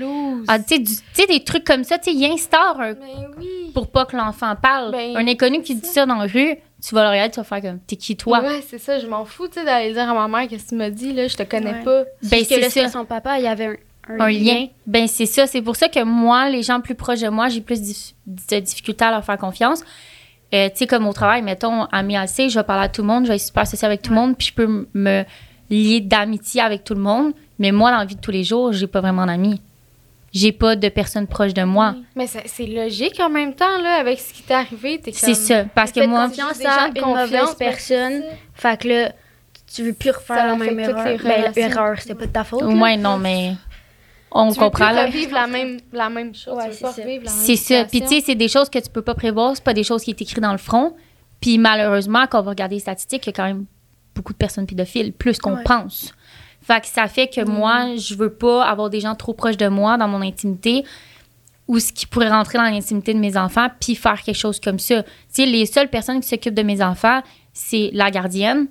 Ah, tu sais, du- tu sais, des trucs comme ça, tu sais, il instaure un- Ben oui. pour pas que l'enfant parle. Ben, un inconnu qui dit ça dans la rue, tu vas le regarder, tu vas faire comme, t'es qui, toi? Ouais, c'est ça, je m'en fous, tu sais, d'aller dire à ma mère qu'est-ce que tu m'as dit, là, je te connais Ouais. pas. Ben, c'est ça. son papa, il y avait un, un un lien. Ben c'est ça, c'est pour ça que moi, les gens plus proches de moi, j'ai plus de difficultés à leur faire confiance. Euh, tu sais, comme au travail, mettons, à MIAC, je vais parler à tout le monde, je vais être super associée avec tout le monde, puis je peux me lier d'amitié avec tout le monde. Mais moi, dans la vie de tous les jours, j'ai pas vraiment d'amis. J'ai pas de personnes proches de moi. Mais c'est logique en même temps, là, avec ce qui t'est arrivé. T'es C'est ça. Parce que moi, confiance à une confiance, mauvaise personne. Fait que là, tu veux plus refaire Ça la même erreur. Ben, relations. erreur, c'était pas de ta faute. là. ouais, non, mais on Tu veux comprend, plus là. revivre la même, la même chose. Ouais, tu veux c'est pas ça. revivre la même C'est ça. Puis, tu sais, c'est des choses que tu peux pas prévoir. C'est pas des choses qui est écrit dans le front. Puis, malheureusement, quand on va regarder les statistiques, il y a quand même beaucoup de personnes pédophiles, plus qu'on Ouais. pense. Fait que ça fait que moi, je veux pas avoir des gens trop proches de moi dans mon intimité ou ce qui pourrait rentrer dans l'intimité de mes enfants puis faire quelque chose comme ça. Tu sais, les seules personnes qui s'occupent de mes enfants, c'est la gardienne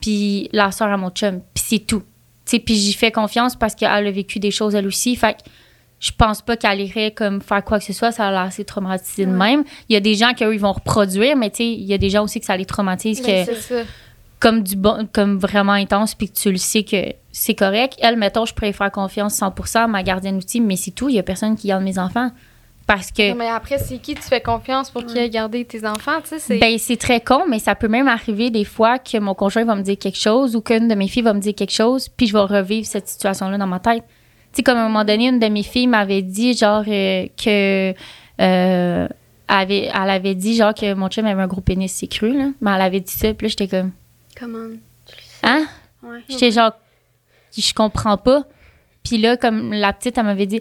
puis la soeur à mon chum. Puis c'est tout. Tu sais, puis j'y fais confiance parce qu'elle a vécu des choses elle aussi. Fait que je pense pas qu'elle irait comme faire quoi que ce soit, ça l'a assez traumatisé de même. Il y a des gens qui eux, ils vont reproduire, mais tu sais, il y a des gens aussi que ça les traumatise Mais que c'est ça. Comme du bon comme vraiment intense puis que tu le sais que c'est correct. Elle mettons, je pourrais faire confiance 100% à ma gardienne outil, mais c'est tout, il y a personne qui garde mes enfants parce que Non, mais après, c'est qui tu fais confiance pour qu'il ait gardé tes enfants, tu sais? c'est- ben, c'est très con, mais ça peut même arriver des fois que mon conjoint va me dire quelque chose ou qu'une de mes filles va me dire quelque chose, puis je vais revivre cette situation-là dans ma tête. Tu sais, comme à un moment donné, une de mes filles m'avait dit, genre, euh, que. euh, avait, elle avait dit, genre, que mon chum avait un gros pénis, c'est cru, là. Mais elle avait dit ça, puis là, j'étais comme. Comment? Tu le sais? Hein? Ouais. J'étais genre, je comprends pas. Puis là, comme la petite, elle m'avait dit,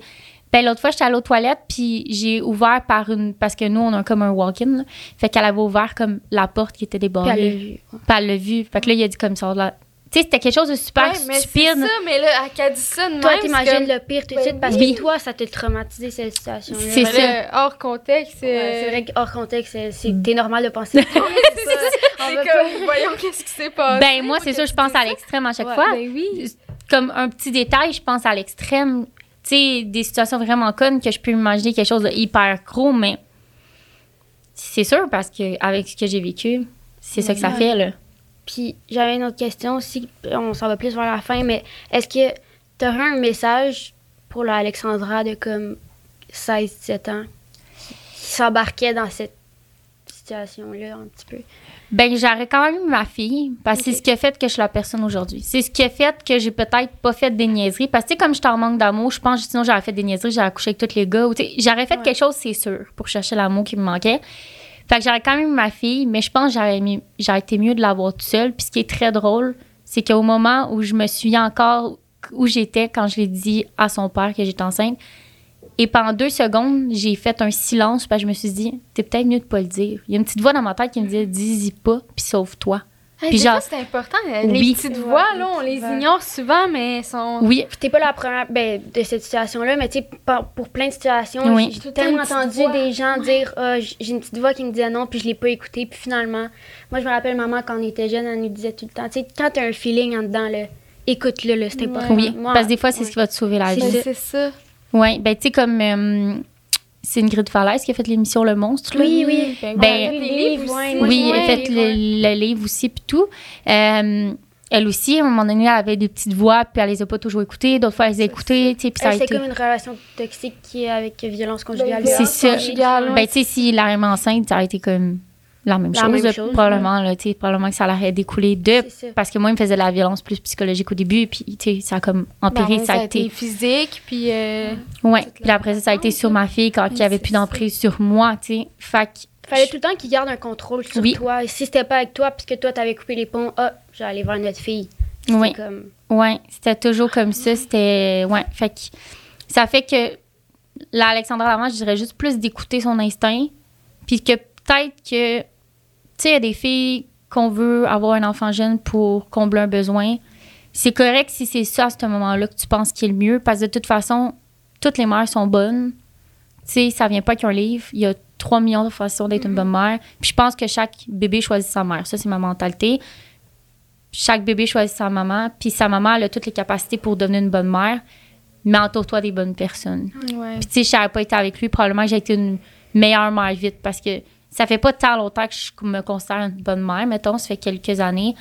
ben l'autre fois, j'étais allée aux toilettes, puis j'ai ouvert par une. Parce que nous, on a comme un walk-in, là. Fait qu'elle avait ouvert comme la porte qui était Puis débarrée. elle l'a vu. Puis elle l'a vu. Fait que là, il a dit comme ça. Tu sais, c'était quelque chose de super Ouais, mais c'est stupide. ça, mais là, elle dit ça de Toi, t'imagines c'est le pire tout de suite parce oui. que toi, ça t'a traumatisé cette situation-là. C'est ça. là, hors contexte, c'est... Ouais, c'est vrai qu'hors contexte, c'est- c'est t'es normal de penser. [laughs] c'est c'est comme, voyons qu'est-ce qui s'est passé. Ben, moi, c'est ça, je pense à l'extrême à chaque Ouais. fois. Ben oui. Comme un petit détail, je pense à l'extrême. Tu sais, des situations vraiment connes que je peux imaginer quelque chose de hyper gros, mais c'est sûr parce que avec ce que j'ai vécu, c'est ça que ça fait, là. Puis j'avais une autre question aussi, on s'en va plus vers la fin, mais est-ce que tu aurais un message pour la Alexandra de comme 16-17 ans qui s'embarquait dans cette situation-là un petit peu? Ben, j'aurais quand même eu ma fille, parce que c'est ce qui a fait que je suis la personne aujourd'hui. C'est ce qui a fait que j'ai peut-être pas fait des niaiseries. Parce que, tu sais, comme j'étais en manque d'amour, je pense que sinon j'aurais fait des niaiseries, j'aurais couché avec tous les gars. ou J'aurais fait Ouais. quelque chose, c'est sûr, pour chercher l'amour qui me manquait. Fait que j'aurais quand même ma fille, mais je pense que j'aurais, été mieux de l'avoir toute seule. Puis ce qui est très drôle, c'est qu'au moment où je me souviens encore où j'étais quand je l'ai dit à son père que j'étais enceinte, et pendant deux secondes, j'ai fait un silence parce je me suis dit, t'es peut-être mieux de pas le dire. Il y a une petite voix dans ma tête qui me disait, dis-y pas, puis sauve-toi. Hey, Puis des genre- c'est important. euh, Oui. Les petites voix, là, on les ignore souvent, mais elles sont. Oui, t'es pas la première ben, de cette situation-là, mais tu sais, pour plein de situations, Oui. j'ai tellement entendu voix. des gens dire Ah, j'ai une petite voix qui me disait non, puis je l'ai pas écouté, puis finalement, moi je me rappelle maman quand on était jeune, elle nous disait tout le temps, tu sais, quand t'as un feeling en dedans, écoute-le, c'est important. oui. Moi, parce que des fois, c'est ouais. ce qui va te sauver la vie. C'est ça. Oui, ben tu sais, comme euh, c'est Ingrid Falaise qui a fait l'émission Le Monstre. là. Oui, oui. Ben, Ben, les livres aussi. Oui, elle a fait les le, le livre aussi, puis tout. Euh, elle aussi, à un moment donné, elle avait des petites voix, puis elle les a pas toujours écoutées. D'autres fois, elle les a écoutées, tu sais, puis ça a Elle, c'est été... comme une relation toxique qui est avec violence conjugale. C'est ça. conjugale. Ben, tu sais, si la reine enceinte, ça aurait été comme la même La chose, même là, chose, probablement, là, tu sais, probablement que ça aurait découlé de... Parce que moi, il me faisait de la violence plus psychologique au début, puis, tu sais, ça a comme empiré, Ben, ça a été... physique, puis. euh, Ouais, puis après ça, ça a été sur ma fille quand il n'y avait plus d'emprise sur moi, tu sais. Fait que Fallait tout le temps qu'il garde un contrôle sur Oui. toi. Et si c'était pas avec toi, puisque toi, t'avais coupé les ponts, ah, j'allais aller voir notre fille. Oui. comme. Ouais, c'était toujours comme ça. C'était. Ouais. Fait que ça fait que la Alexandra Lamar, je dirais juste plus d'écouter son instinct. Puis que peut-être que. Tu sais, il y a des filles qu'on veut avoir un enfant jeune pour combler un besoin. C'est correct si c'est ça à ce moment-là que tu penses qui est le mieux. Parce que de toute façon, toutes les mères sont bonnes. Tu sais, ça vient pas qu'un livre. Il y a 3 millions de façons d'être une bonne mère. Puis je pense que chaque bébé choisit sa mère. Ça, c'est ma mentalité chaque bébé choisit sa maman, puis sa maman elle a toutes les capacités pour devenir une bonne mère, mais entoure-toi des bonnes personnes. Ouais. Puis tu sais, je n'avais pas été avec lui, probablement que j'ai été une meilleure mère vite parce que ça fait pas tant longtemps que je me considère une bonne mère, mettons, ça fait quelques années,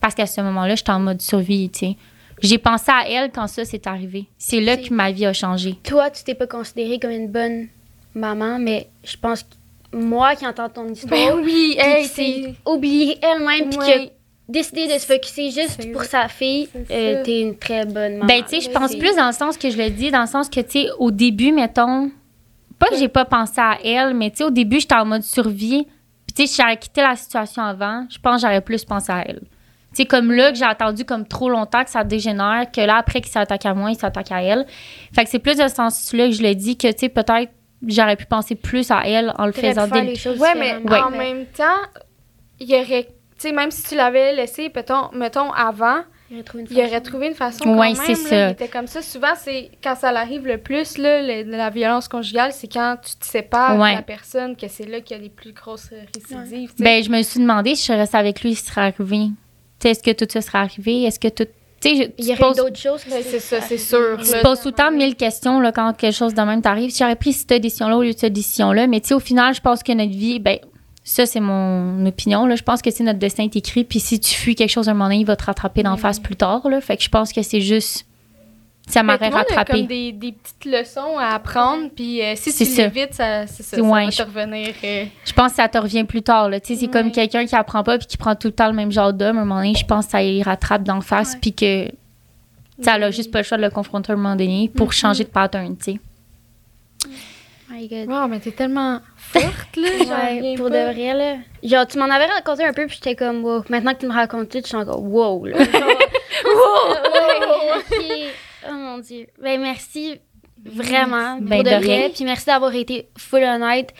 parce qu'à ce moment-là, j'étais en mode survie, tu sais. J'ai pensé à elle quand ça s'est arrivé. C'est là que ma vie a changé. Toi, tu t'es pas considérée comme une bonne maman, mais je pense que moi qui entends ton histoire, Ben [laughs] oui, qui s'est oubliée elle-même, puis qui a décidé de se focuser juste pour sa fille, euh, t'es une très bonne maman. Ben, tu sais, je là, pense plus dans le sens que je le dis, dans le sens que, tu sais, au début, mettons, pas que j'ai pas pensé à elle, mais tu sais, au début, j'étais en mode survie. Puis, tu sais, si j'avais quitté la situation avant, je pense que j'aurais plus pensé à elle. Tu sais, comme là, que j'ai attendu comme trop longtemps que ça dégénère, que là, après qu'il s'attaque à moi, il s'attaque à elle. Fait que c'est plus dans ce sens-là que je le dis, que, tu sais, peut-être j'aurais pu penser plus à elle en le faisant faire dès les choses Ouais, mais en même temps, il y aurait. Tu sais, même si tu l'avais laissé, mettons, mettons avant, Il aurait trouvé une il aurait façon. trouvé une façon quand Ouais, même. c'est ça. Il était comme ça. Souvent, c'est quand ça l'arrive le plus, là, le- la violence conjugale, c'est quand tu te sépares Ouais. de la personne que c'est là qu'il y a les plus grosses récidives. Ben, je me suis demandé si je restais avec lui, ce serait arrivé. Est-ce que tout ça serait arrivé? Est-ce que tout. Tu sais, je- Il y aurait d'autres choses. Ben, c'est ça, c'est sûr. Tu poses tout le temps mille questions là, quand quelque chose de même t'arrive. J'aurais pris cette décision-là au lieu de cette décision-là. Mais tu sais, au final, je pense que notre vie, ben, ça, c'est mon opinion. Là. Je pense que c'est notre destin est écrit. Puis si tu fuis quelque chose un moment donné, il va te rattraper d'en face plus tard. Là. Fait que je pense que c'est juste. Ça m'aurait rattrapé. comme des, des petites leçons à apprendre, puis euh, si C'est tu ça. l'évites, ça, c'est ça, ça Ouais, va je- te revenir. euh, Je pense que ça te revient plus tard. Là. Tu sais, C'est comme quelqu'un qui apprend pas puis qui prend tout le temps le même genre d'homme. À un moment donné, je pense que ça y rattrape d'en face. Puis que ça a juste pas le choix de le confronter à un moment donné pour Mm-hmm. changer de pattern. tu sais. My God. Wow, mais t'es tellement forte, là. Ouais, pour pas. de vrai, là. Genre, tu m'en avais raconté un peu, puis j'étais comme, wow. Maintenant que tu me racontes tout, je suis encore, wow, là. [laughs] Genre, [laughs] ok. Oh mon Dieu. Ben, merci vraiment, Ben, pour de, de vrai. rien. Puis merci d'avoir été full honnête.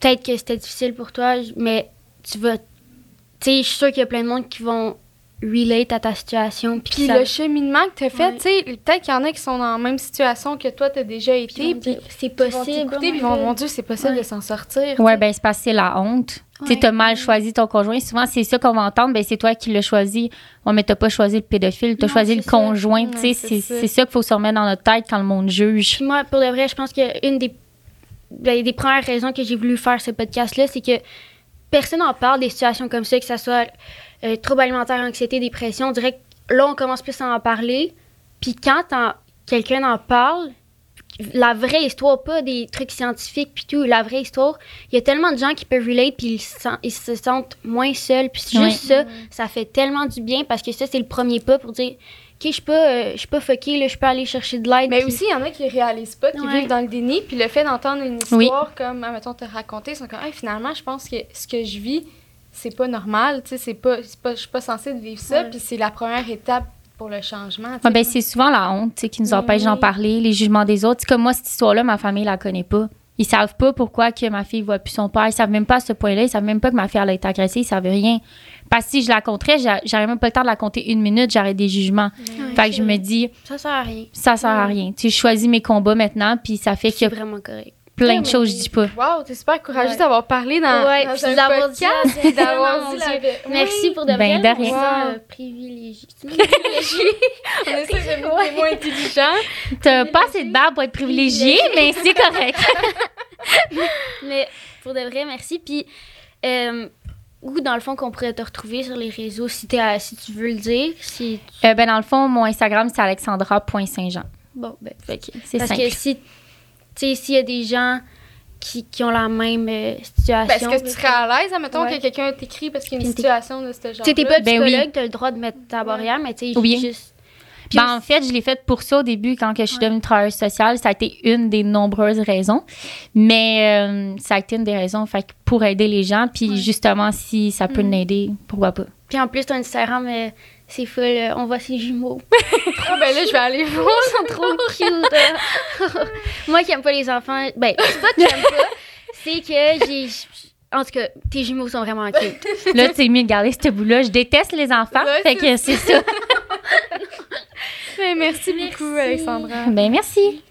Peut-être que c'était difficile pour toi, mais tu vas. Tu sais, je suis sûre qu'il y a plein de monde qui vont relate à ta situation. Puis Puis ça- le cheminement que t'as fait, Ouais. tu sais, peut-être qu'il y en a qui sont dans la même situation que toi, t'as déjà puis ils été, puis c'est ils vont possible. oh puis ils vont, mon Dieu, c'est possible Ouais. de s'en sortir. Ouais, tu ben c'est parce que c'est la honte. Tu sais, Ouais. t'as mal choisi ton conjoint. Souvent, c'est ça qu'on va entendre. Ben, c'est toi qui l'as choisi. Ouais, mais t'as pas choisi le pédophile, t'as Non, choisi le ça. conjoint. Tu sais, Ouais, c'est c'est ça. c'est ça qu'il faut se remettre dans notre tête quand le monde juge. Puis moi, pour de vrai, je pense que une des, ben, des premières raisons que j'ai voulu faire ce podcast-là, c'est que personne n'en parle des situations comme ça, que ce soit euh, trouble alimentaire, anxiété, dépression. On dirait que là, on commence plus à en parler. Puis quand quelqu'un en parle, la vraie histoire, pas des trucs scientifiques puis tout, la vraie histoire. Il y a tellement de gens qui peuvent relate puis ils, se sen- ils se sentent moins seuls. Puis juste ça, ça fait tellement du bien parce que ça, c'est le premier pas pour dire, OK, je suis pas, euh, je suis pas fuckée, là, je peux aller chercher de l'aide. Mais puis- aussi, il y en a qui réalisent pas, qui Ouais. vivent dans le déni, puis le fait d'entendre une Oui. histoire comme, mettons, te raconter, ils sont comme, Hey, finalement, je pense que ce que je vis, c'est pas normal, tu sais, c'est pas, c'est pas, je suis pas censée vivre ça, Ouais. puis c'est la première étape pour le changement. Ouais, ben, c'est souvent la honte qui nous empêche d'en parler, les jugements des autres. C'est Comme moi, cette histoire-là, ma famille la connaît pas. Ils savent pas pourquoi que ma fille voit plus son père. Ils savent même pas à ce point-là. Ils savent même pas que ma fille elle a été agressée. Ils savent rien. Parce que si je la compterais, j'a- j'aurais même pas le temps de la compter une minute. J'aurais des jugements. Ouais, fait que je me dis, Ça sert à rien. ça sert à rien. Tu sais, je choisis mes combats maintenant, puis ça fait qu'il C'est y a vraiment correct. Plein Ouais, de choses je dis pas. Wow, t'es super courageuse Ouais. d'avoir parlé dans, Ouais, dans puis un d'avoir dit podcast, la- puis d'avoir dit la Merci pour de Ben, vrai. de Wow. euh, privilégié. [laughs] On essaie de mots intelligents. T'as pas assez de barbe pour être privilégié, mais c'est correct. [laughs] Mais pour de vrai, merci. Puis, euh, où dans le fond qu'on pourrait te retrouver sur les réseaux si, t'es à- si tu veux le dire. Si tu- Euh, ben, dans le fond, mon Instagram, c'est alexandra.saint-jean. Bon, ben, que c'est parce simple. que si, sais, s'il y a des gens qui, qui ont la même euh, situation. Ben, Est-ce que tu serais à l'aise, admettons, Ouais. que quelqu'un t'écrit parce qu'il y a une Puis situation de ce genre Tu t'es pas Ben oui. psychologue, t'as le droit de mettre ta barrière, mais tu sais, Oui. juste. Puis Ben, en fait, je l'ai fait pour ça au début, quand que je suis devenue travailleuse sociale. Ça a été une des nombreuses raisons. Mais euh, ça a été une des raisons fait que pour aider les gens. Puis Ouais. justement, si ça peut Mm. l'aider, pourquoi pas. Puis en plus, t'as un Instagram, mais c'est full. euh, on voit ses jumeaux. Ah, ben là, je vais aller voir. Ils sont trop cute. hein. [laughs] Moi qui aime pas les enfants, ben, c'est pas que j'aime pas, c'est que j'ai. En tout cas, tes jumeaux sont vraiment cute. Là, c'est mieux de garder ce bout-là. Je déteste les enfants. Ouais, fait que c'est ça. [laughs] Ben, merci beaucoup, Merci. Alexandra. Ben, merci.